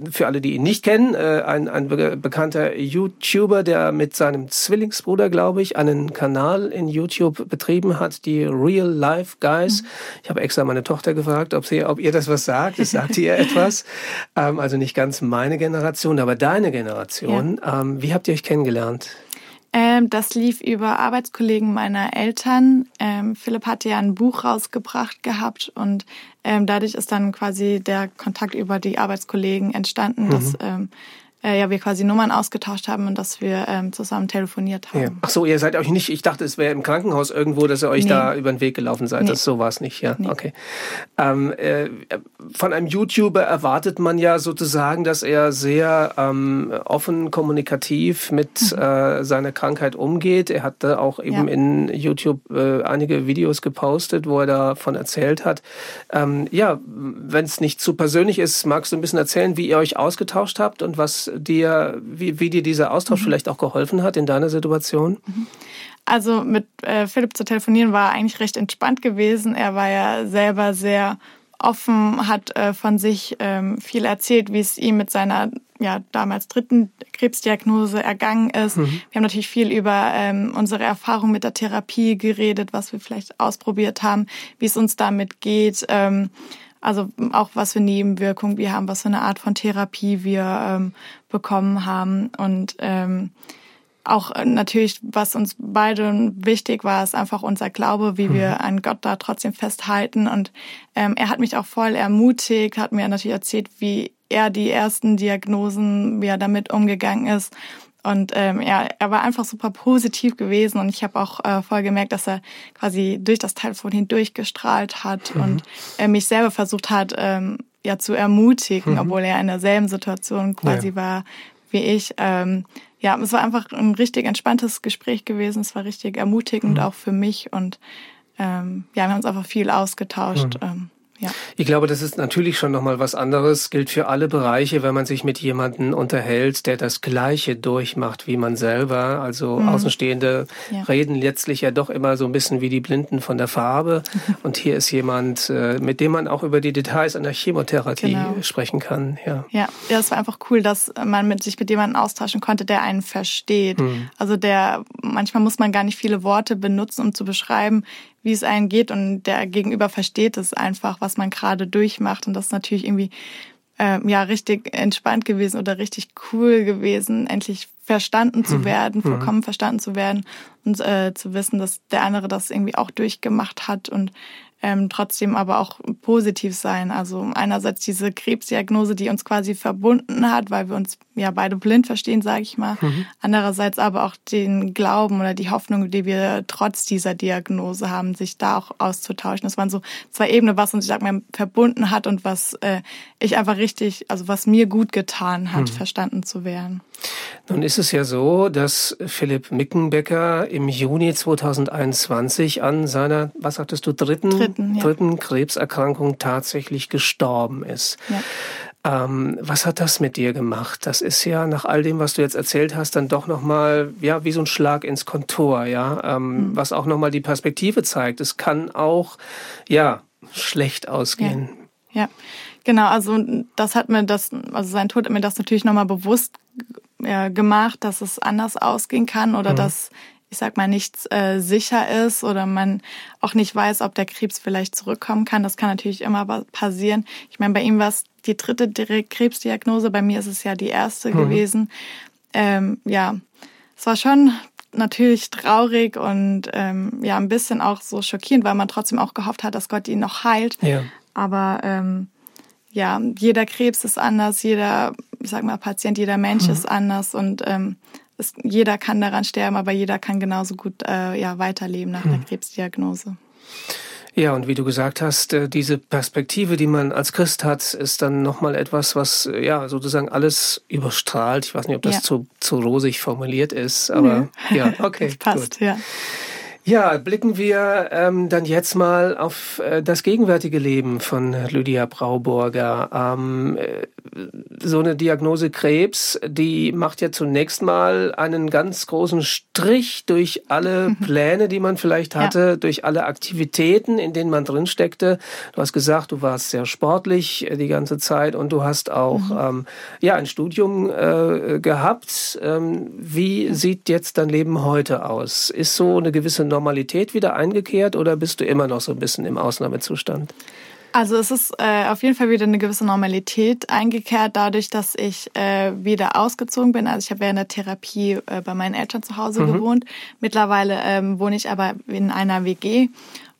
für alle, die ihn nicht kennen, äh, ein, ein be bekannter YouTuber, der mit seinem Zwillingsbruder, glaube ich, einen Kanal in YouTube betrieben hat, die Real Life Guys. Mhm. Ich habe extra meine Tochter gefragt, ob, sie, ob ihr das was sagt. Es sagt ihr etwas. Ähm, also nicht ganz meine Generation, aber deine Generation. Ja. Ähm, wie habt ihr euch kennengelernt? Ähm, das lief über Arbeitskollegen meiner Eltern. Ähm, Philipp hatte ja ein Buch rausgebracht gehabt und ähm, dadurch ist dann quasi der Kontakt über die Arbeitskollegen entstanden, mhm. dass ähm, äh, ja wir quasi Nummern ausgetauscht haben und dass wir ähm, zusammen telefoniert haben. Ja. Ach so, ihr seid euch nicht, ich dachte, es wäre im Krankenhaus irgendwo, dass ihr euch nee. da über den Weg gelaufen seid. Nee. Das so war es nicht, ja. Nee. Okay. Ähm, äh, von einem YouTuber erwartet man ja sozusagen, dass er sehr ähm, offen, kommunikativ mit mhm. äh, seiner Krankheit umgeht. Er hat da auch eben ja. in YouTube äh, einige Videos gepostet, wo er davon erzählt hat. Ähm, ja, wenn es nicht zu persönlich ist, magst du ein bisschen erzählen, wie ihr euch ausgetauscht habt und was dir, wie, wie dir dieser Austausch mhm. vielleicht auch geholfen hat in deiner Situation? Mhm. Also mit äh, Philipp zu telefonieren war eigentlich recht entspannt gewesen. Er war ja selber sehr offen, hat äh, von sich ähm, viel erzählt, wie es ihm mit seiner ja damals dritten Krebsdiagnose ergangen ist. Mhm. Wir haben natürlich viel über ähm, unsere Erfahrung mit der Therapie geredet, was wir vielleicht ausprobiert haben, wie es uns damit geht. Ähm, also auch was für Nebenwirkungen wir haben, was für eine Art von Therapie wir ähm, bekommen haben. Und ähm, auch äh, natürlich, was uns beide wichtig war, ist einfach unser Glaube, wie wir mhm. an Gott da trotzdem festhalten. Und ähm, er hat mich auch voll ermutigt, hat mir natürlich erzählt, wie er die ersten Diagnosen, wie er damit umgegangen ist und ähm, ja, er war einfach super positiv gewesen und ich habe auch äh, voll gemerkt, dass er quasi durch das Telefon hindurch gestrahlt hat mhm. und er mich selber versucht hat, ähm, ja zu ermutigen, mhm. obwohl er in derselben Situation quasi ja. war wie ich. Ähm, ja, es war einfach ein richtig entspanntes Gespräch gewesen. Es war richtig ermutigend mhm. auch für mich und ähm, ja, wir haben uns einfach viel ausgetauscht. Mhm. Ähm, ja. Ich glaube, das ist natürlich schon nochmal was anderes, gilt für alle Bereiche, wenn man sich mit jemandem unterhält, der das Gleiche durchmacht wie man selber. Also mhm. Außenstehende ja. reden letztlich ja doch immer so ein bisschen wie die Blinden von der Farbe. Und hier ist jemand, äh, mit dem man auch über die Details einer Chemotherapie genau. sprechen kann. Ja. ja, es war einfach cool, dass man mit sich mit jemandem austauschen konnte, der einen versteht. Mhm. Also der, manchmal muss man gar nicht viele Worte benutzen, um zu beschreiben, wie es einem geht und der Gegenüber versteht es einfach, was man gerade durchmacht und das ist natürlich irgendwie äh, ja richtig entspannt gewesen oder richtig cool gewesen, endlich verstanden zu mhm. werden, mhm. vollkommen verstanden zu werden und äh, zu wissen, dass der andere das irgendwie auch durchgemacht hat und ähm, trotzdem aber auch positiv sein. Also einerseits diese Krebsdiagnose, die uns quasi verbunden hat, weil wir uns ja beide blind verstehen, sage ich mal. Mhm. Andererseits aber auch den Glauben oder die Hoffnung, die wir trotz dieser Diagnose haben, sich da auch auszutauschen. Das waren so zwei Ebenen, was uns, ich sag mal, verbunden hat und was äh, ich einfach richtig, also was mir gut getan hat, mhm. verstanden zu werden. Nun ist es ja so, dass Philipp Mickenbecker im Juni 2021 an seiner, was sagtest du, dritten, dritten, ja. dritten Krebserkrankung tatsächlich gestorben ist. Ja. Ähm, was hat das mit dir gemacht? Das ist ja nach all dem, was du jetzt erzählt hast, dann doch nochmal, ja, wie so ein Schlag ins Kontor, ja, ähm, mhm. was auch nochmal die Perspektive zeigt. Es kann auch, ja, schlecht ausgehen. Ja. ja. Genau, also das hat mir das, also sein Tod hat mir das natürlich nochmal bewusst gemacht, dass es anders ausgehen kann oder mhm. dass ich sag mal, nichts äh, sicher ist oder man auch nicht weiß, ob der Krebs vielleicht zurückkommen kann. Das kann natürlich immer passieren. Ich meine, bei ihm war es die dritte Krebsdiagnose, bei mir ist es ja die erste mhm. gewesen. Ähm, ja, es war schon natürlich traurig und ähm, ja, ein bisschen auch so schockierend, weil man trotzdem auch gehofft hat, dass Gott ihn noch heilt. Ja. Aber ähm, ja, jeder Krebs ist anders, jeder, ich sag mal, Patient, jeder Mensch mhm. ist anders und ähm, es, jeder kann daran sterben, aber jeder kann genauso gut äh, ja, weiterleben nach mhm. einer Krebsdiagnose. Ja, und wie du gesagt hast, äh, diese Perspektive, die man als Christ hat, ist dann nochmal etwas, was äh, ja sozusagen alles überstrahlt. Ich weiß nicht, ob das ja. zu, zu rosig formuliert ist, aber Nö. ja, okay. das passt, gut. ja. Ja, blicken wir ähm, dann jetzt mal auf äh, das gegenwärtige Leben von Lydia Brauburger. Ähm, äh, so eine Diagnose Krebs, die macht ja zunächst mal einen ganz großen Strich durch alle Pläne, die man vielleicht hatte, ja. durch alle Aktivitäten, in denen man drin steckte. Du hast gesagt, du warst sehr sportlich äh, die ganze Zeit und du hast auch mhm. ähm, ja ein Studium äh, gehabt. Ähm, wie sieht jetzt dein Leben heute aus? Ist so eine gewisse Normalität wieder eingekehrt oder bist du immer noch so ein bisschen im Ausnahmezustand? Also es ist äh, auf jeden Fall wieder eine gewisse Normalität eingekehrt, dadurch, dass ich äh, wieder ausgezogen bin. Also ich habe während der Therapie äh, bei meinen Eltern zu Hause mhm. gewohnt. Mittlerweile ähm, wohne ich aber in einer WG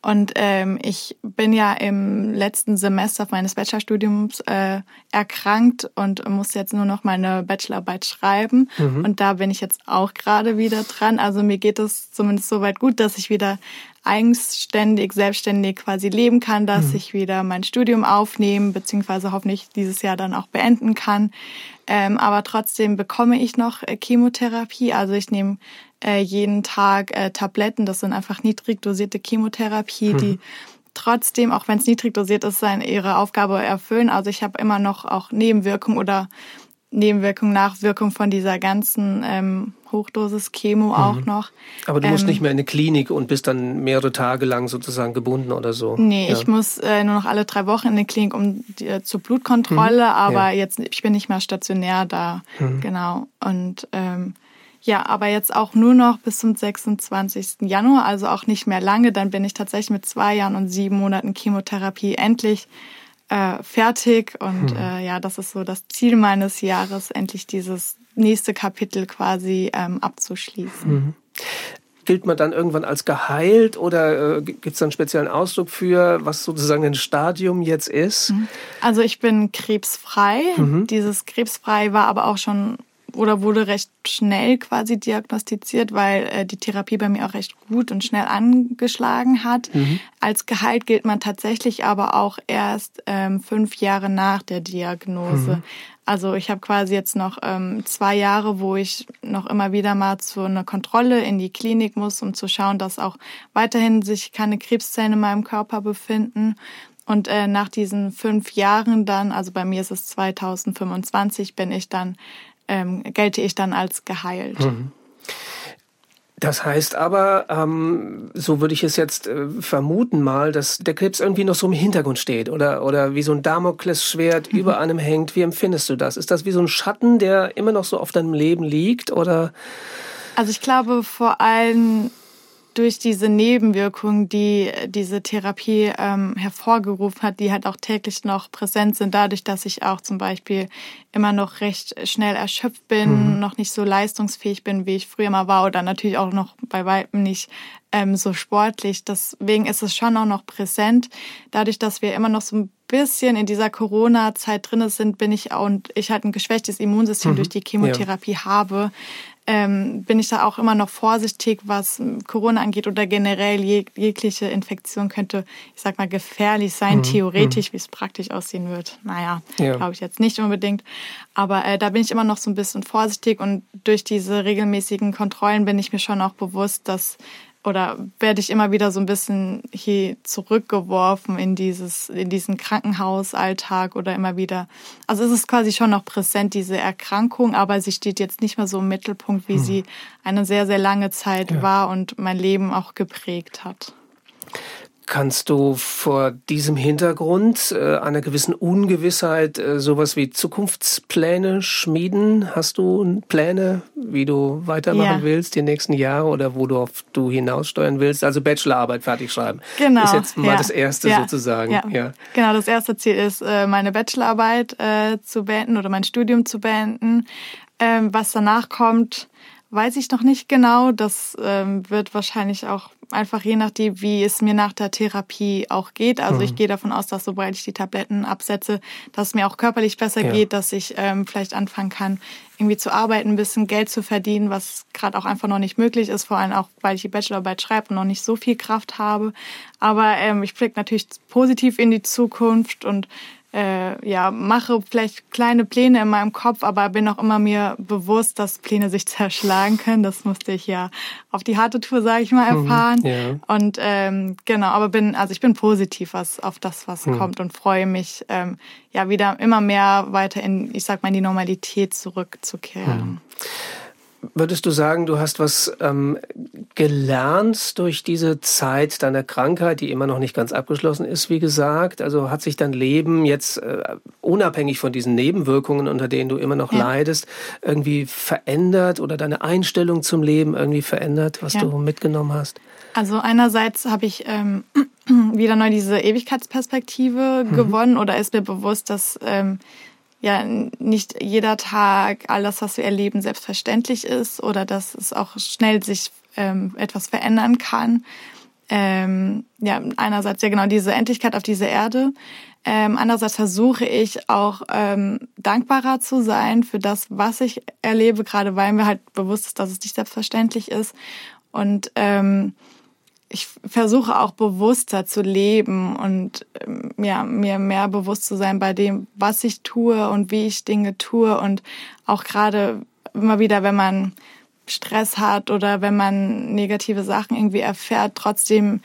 und ähm, ich bin ja im letzten Semester meines Bachelorstudiums äh, erkrankt und musste jetzt nur noch meine Bachelorarbeit schreiben. Mhm. Und da bin ich jetzt auch gerade wieder dran. Also mir geht es zumindest so weit gut, dass ich wieder eigenständig, selbstständig quasi leben kann, dass mhm. ich wieder mein Studium aufnehmen, beziehungsweise hoffentlich dieses Jahr dann auch beenden kann. Ähm, aber trotzdem bekomme ich noch äh, Chemotherapie. Also ich nehme äh, jeden Tag äh, Tabletten. Das sind einfach niedrig dosierte Chemotherapie, mhm. die trotzdem, auch wenn es niedrig dosiert ist, seine, ihre Aufgabe erfüllen. Also ich habe immer noch auch Nebenwirkungen oder Nebenwirkungen, Nachwirkungen von dieser ganzen ähm, Hochdosis Chemo mhm. auch noch. Aber du musst ähm, nicht mehr in eine Klinik und bist dann mehrere Tage lang sozusagen gebunden oder so. Nee, ja. ich muss äh, nur noch alle drei Wochen in eine Klinik um äh, zur Blutkontrolle, mhm. aber ja. jetzt ich bin nicht mehr stationär da. Mhm. Genau. Und ähm, ja, aber jetzt auch nur noch bis zum 26. Januar, also auch nicht mehr lange. Dann bin ich tatsächlich mit zwei Jahren und sieben Monaten Chemotherapie endlich äh, fertig. Und hm. äh, ja, das ist so das Ziel meines Jahres, endlich dieses nächste Kapitel quasi ähm, abzuschließen. Mhm. Gilt man dann irgendwann als geheilt oder äh, gibt es da einen speziellen Ausdruck für, was sozusagen ein Stadium jetzt ist? Mhm. Also ich bin krebsfrei. Mhm. Dieses krebsfrei war aber auch schon oder wurde recht schnell quasi diagnostiziert, weil äh, die Therapie bei mir auch recht gut und schnell angeschlagen hat. Mhm. Als geheilt gilt man tatsächlich aber auch erst ähm, fünf Jahre nach der Diagnose. Mhm. Also ich habe quasi jetzt noch ähm, zwei Jahre, wo ich noch immer wieder mal zu einer Kontrolle in die Klinik muss, um zu schauen, dass auch weiterhin sich keine Krebszellen in meinem Körper befinden. Und äh, nach diesen fünf Jahren dann, also bei mir ist es 2025, bin ich dann ähm, gelte ich dann als geheilt. Mhm. Das heißt aber, ähm, so würde ich es jetzt äh, vermuten mal, dass der Krebs irgendwie noch so im Hintergrund steht oder, oder wie so ein Damoklesschwert mhm. über einem hängt. Wie empfindest du das? Ist das wie so ein Schatten, der immer noch so auf deinem Leben liegt oder? Also ich glaube vor allem durch diese Nebenwirkungen, die diese Therapie ähm, hervorgerufen hat, die halt auch täglich noch präsent sind, dadurch, dass ich auch zum Beispiel immer noch recht schnell erschöpft bin, mhm. noch nicht so leistungsfähig bin, wie ich früher mal war oder natürlich auch noch bei weitem nicht ähm, so sportlich. Deswegen ist es schon auch noch präsent. Dadurch, dass wir immer noch so ein bisschen in dieser Corona-Zeit drin sind, bin ich auch und ich halt ein geschwächtes Immunsystem mhm. durch die Chemotherapie ja. habe, ähm, bin ich da auch immer noch vorsichtig, was Corona angeht oder generell jeg jegliche Infektion könnte, ich sag mal, gefährlich sein, mhm. theoretisch, mhm. wie es praktisch aussehen wird. Naja, ja. glaube ich jetzt nicht unbedingt. Aber äh, da bin ich immer noch so ein bisschen vorsichtig und durch diese regelmäßigen Kontrollen bin ich mir schon auch bewusst, dass oder werde ich immer wieder so ein bisschen hier zurückgeworfen in dieses, in diesen Krankenhausalltag oder immer wieder. Also es ist quasi schon noch präsent, diese Erkrankung, aber sie steht jetzt nicht mehr so im Mittelpunkt, wie hm. sie eine sehr, sehr lange Zeit ja. war und mein Leben auch geprägt hat. Kannst du vor diesem Hintergrund äh, einer gewissen Ungewissheit äh, sowas wie Zukunftspläne schmieden? Hast du Pläne, wie du weitermachen ja. willst die nächsten Jahre oder wo du auf du hinaussteuern willst? Also Bachelorarbeit fertig schreiben. Genau. Ist jetzt mal ja. das erste ja. sozusagen. Ja. Genau, das erste Ziel ist, äh, meine Bachelorarbeit äh, zu beenden oder mein Studium zu beenden. Ähm, was danach kommt, weiß ich noch nicht genau. Das ähm, wird wahrscheinlich auch einfach je nachdem, wie es mir nach der Therapie auch geht. Also mhm. ich gehe davon aus, dass sobald ich die Tabletten absetze, dass es mir auch körperlich besser ja. geht, dass ich ähm, vielleicht anfangen kann, irgendwie zu arbeiten, ein bisschen Geld zu verdienen, was gerade auch einfach noch nicht möglich ist, vor allem auch, weil ich die Bachelorarbeit schreibe und noch nicht so viel Kraft habe. Aber ähm, ich blicke natürlich positiv in die Zukunft und äh, ja, mache vielleicht kleine Pläne in meinem Kopf, aber bin auch immer mir bewusst, dass Pläne sich zerschlagen können. Das musste ich ja auf die harte Tour, sage ich mal, mhm, erfahren. Mhm, ja. Und ähm, genau, aber bin, also ich bin positiv was auf das, was mhm. kommt und freue mich, ähm, ja, wieder immer mehr weiter in, ich sag mal, in die Normalität zurückzukehren. Mhm. Würdest du sagen, du hast was ähm, gelernt durch diese Zeit deiner Krankheit, die immer noch nicht ganz abgeschlossen ist, wie gesagt? Also hat sich dein Leben jetzt äh, unabhängig von diesen Nebenwirkungen, unter denen du immer noch ja. leidest, irgendwie verändert oder deine Einstellung zum Leben irgendwie verändert, was ja. du mitgenommen hast? Also einerseits habe ich ähm, wieder neu diese Ewigkeitsperspektive mhm. gewonnen oder ist mir bewusst, dass ähm, ja nicht jeder Tag alles, was wir erleben, selbstverständlich ist oder dass es auch schnell sich ähm, etwas verändern kann. Ähm, ja, einerseits ja genau diese Endlichkeit auf dieser Erde. Ähm, andererseits versuche ich auch ähm, dankbarer zu sein für das, was ich erlebe, gerade weil mir halt bewusst ist, dass es nicht selbstverständlich ist. Und ähm, ich versuche auch bewusster zu leben und ähm, ja, mir mehr bewusst zu sein bei dem, was ich tue und wie ich Dinge tue. Und auch gerade immer wieder, wenn man Stress hat oder wenn man negative Sachen irgendwie erfährt, trotzdem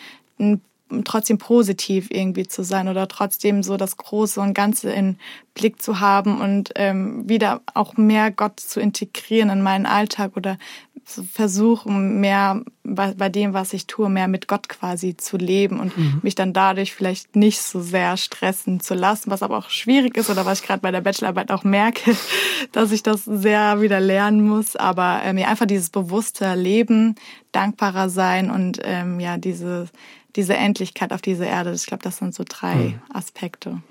trotzdem positiv irgendwie zu sein oder trotzdem so das Große und Ganze in Blick zu haben und ähm, wieder auch mehr Gott zu integrieren in meinen Alltag oder zu versuchen, mehr bei, bei dem, was ich tue, mehr mit Gott quasi zu leben und mhm. mich dann dadurch vielleicht nicht so sehr stressen zu lassen, was aber auch schwierig ist oder was ich gerade bei der Bachelorarbeit auch merke, dass ich das sehr wieder lernen muss. Aber ähm, ja, einfach dieses bewusste Leben, dankbarer sein und ähm, ja, diese diese Endlichkeit auf dieser Erde. Ich glaube, das sind so drei hm. Aspekte.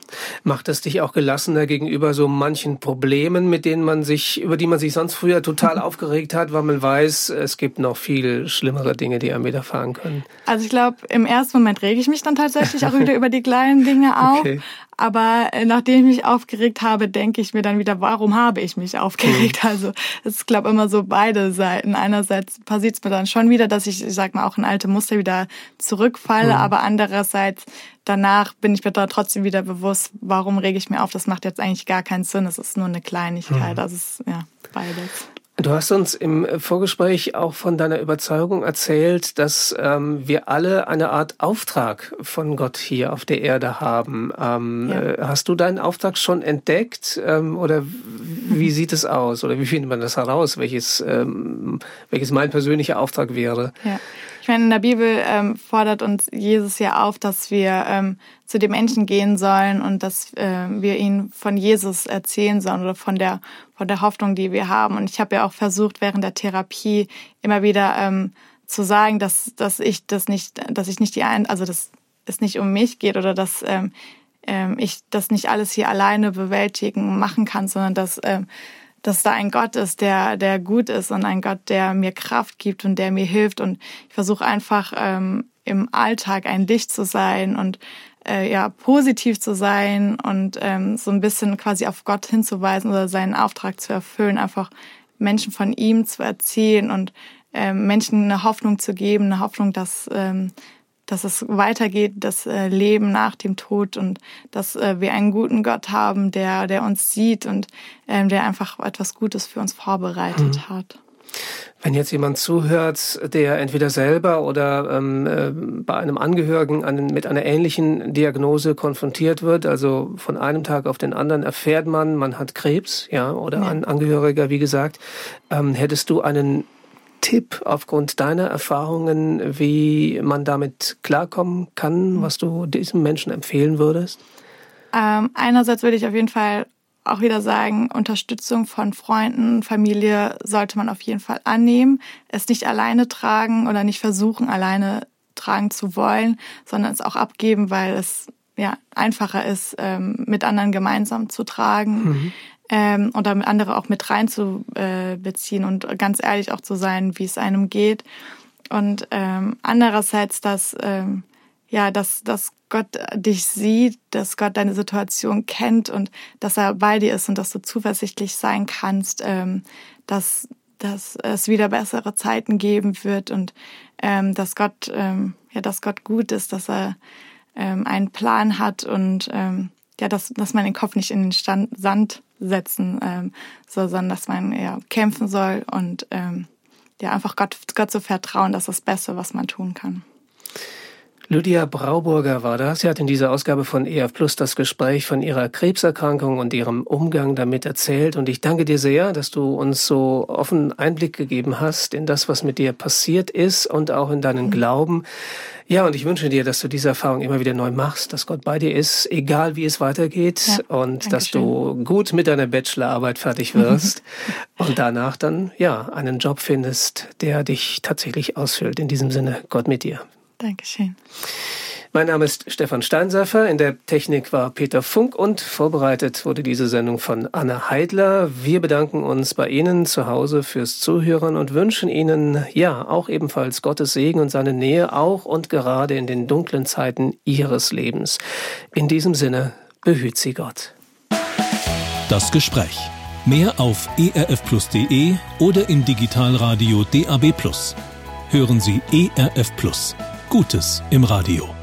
Macht es dich auch gelassener gegenüber so manchen Problemen, mit denen man sich, über die man sich sonst früher total aufgeregt hat, weil man weiß, es gibt noch viel schlimmere Dinge, die einem widerfahren können? Also ich glaube, im ersten Moment rege ich mich dann tatsächlich auch wieder über die kleinen Dinge auf. Okay. Aber äh, nachdem ich mich aufgeregt habe, denke ich mir dann wieder, warum habe ich mich aufgeregt? Mhm. Also es ist, glaube immer so beide Seiten. Einerseits passiert es mir dann schon wieder, dass ich, ich sag mal, auch in alte Muster wieder zurückfalle, mhm. aber andererseits danach bin ich mir da trotzdem wieder bewusst, warum rege ich mir auf? Das macht jetzt eigentlich gar keinen Sinn. Es ist nur eine Kleinigkeit. Mhm. Also es ist ja beides. Du hast uns im Vorgespräch auch von deiner Überzeugung erzählt, dass ähm, wir alle eine Art Auftrag von Gott hier auf der Erde haben. Ähm, ja. Äh, hast du deinen Auftrag schon entdeckt ähm, oder wie sieht es aus oder wie findet man das heraus, welches, ähm, welches mein persönlicher Auftrag wäre? Ja. Ich meine, in der Bibel ähm, fordert uns Jesus ja auf, dass wir ähm, zu den Menschen gehen sollen und dass äh, wir ihnen von Jesus erzählen sollen oder von der, von der Hoffnung, die wir haben. Und ich habe ja auch versucht, während der Therapie immer wieder ähm, zu sagen, dass, dass ich das nicht, dass ich nicht die ein, also dass es nicht um mich geht oder dass ähm, ähm, ich das nicht alles hier alleine bewältigen machen kann, sondern dass ähm, dass da ein Gott ist, der, der gut ist und ein Gott, der mir Kraft gibt und der mir hilft. Und ich versuche einfach ähm, im Alltag ein Licht zu sein und äh, ja positiv zu sein und ähm, so ein bisschen quasi auf Gott hinzuweisen oder seinen Auftrag zu erfüllen, einfach Menschen von ihm zu erzählen und ähm, Menschen eine Hoffnung zu geben, eine Hoffnung, dass ähm, dass es weitergeht, das äh, Leben nach dem Tod und dass äh, wir einen guten Gott haben, der, der uns sieht und ähm, der einfach etwas Gutes für uns vorbereitet mhm. hat. Wenn jetzt jemand zuhört, der entweder selber oder ähm, äh, bei einem Angehörigen an, mit einer ähnlichen Diagnose konfrontiert wird, also von einem Tag auf den anderen erfährt man, man hat Krebs, ja, oder ja. ein Angehöriger, wie gesagt, ähm, hättest du einen Tipp aufgrund deiner Erfahrungen, wie man damit klarkommen kann, was du diesem Menschen empfehlen würdest? Ähm, einerseits würde ich auf jeden Fall auch wieder sagen, Unterstützung von Freunden, Familie sollte man auf jeden Fall annehmen. Es nicht alleine tragen oder nicht versuchen, alleine tragen zu wollen, sondern es auch abgeben, weil es ja einfacher ist, ähm, mit anderen gemeinsam zu tragen. Mhm ähm, und damit andere auch mit reinzubeziehen äh, und ganz ehrlich auch zu sein, wie es einem geht. Und ähm, andererseits, dass ähm, ja, dass, dass Gott dich sieht, dass Gott deine Situation kennt und dass er bei dir ist und dass du zuversichtlich sein kannst, ähm, dass, dass es wieder bessere Zeiten geben wird und ähm, dass Gott, ähm, ja, dass Gott gut ist, dass er ähm, einen Plan hat und ähm, ja, dass, dass man den Kopf nicht in den Stand, Sand setzen ähm, soll, sondern dass man ja kämpfen soll und ähm, ja einfach Gott, Gott zu vertrauen, das ist das Beste, was man tun kann. Lydia Brauburger war das. Sie hat in dieser Ausgabe von EF Plus das Gespräch von ihrer Krebserkrankung und ihrem Umgang damit erzählt. Und ich danke dir sehr, dass du uns so offen Einblick gegeben hast in das, was mit dir passiert ist und auch in deinen. Glauben. Ja, und ich wünsche dir, dass du diese Erfahrung immer wieder neu machst, dass Gott bei dir ist, egal wie es weitergeht ja, und dass du gut mit deiner Bachelorarbeit fertig wirst und danach dann, ja, einen Job findest, der dich tatsächlich ausfüllt. In diesem Sinne, Gott mit dir. Dankeschön. Mein Name ist Stefan Steinseifer. In der Technik war Peter Funk und vorbereitet wurde diese Sendung von Anna Heidler. Wir bedanken uns bei Ihnen zu Hause fürs Zuhören und wünschen Ihnen ja auch ebenfalls Gottes Segen und seine Nähe auch und gerade in den dunklen Zeiten Ihres Lebens. In diesem Sinne behüt Sie Gott. Das Gespräch. Mehr auf erfplus.de oder im Digitalradio DAB+. Hören Sie ERF Plus. Gutes im Radio.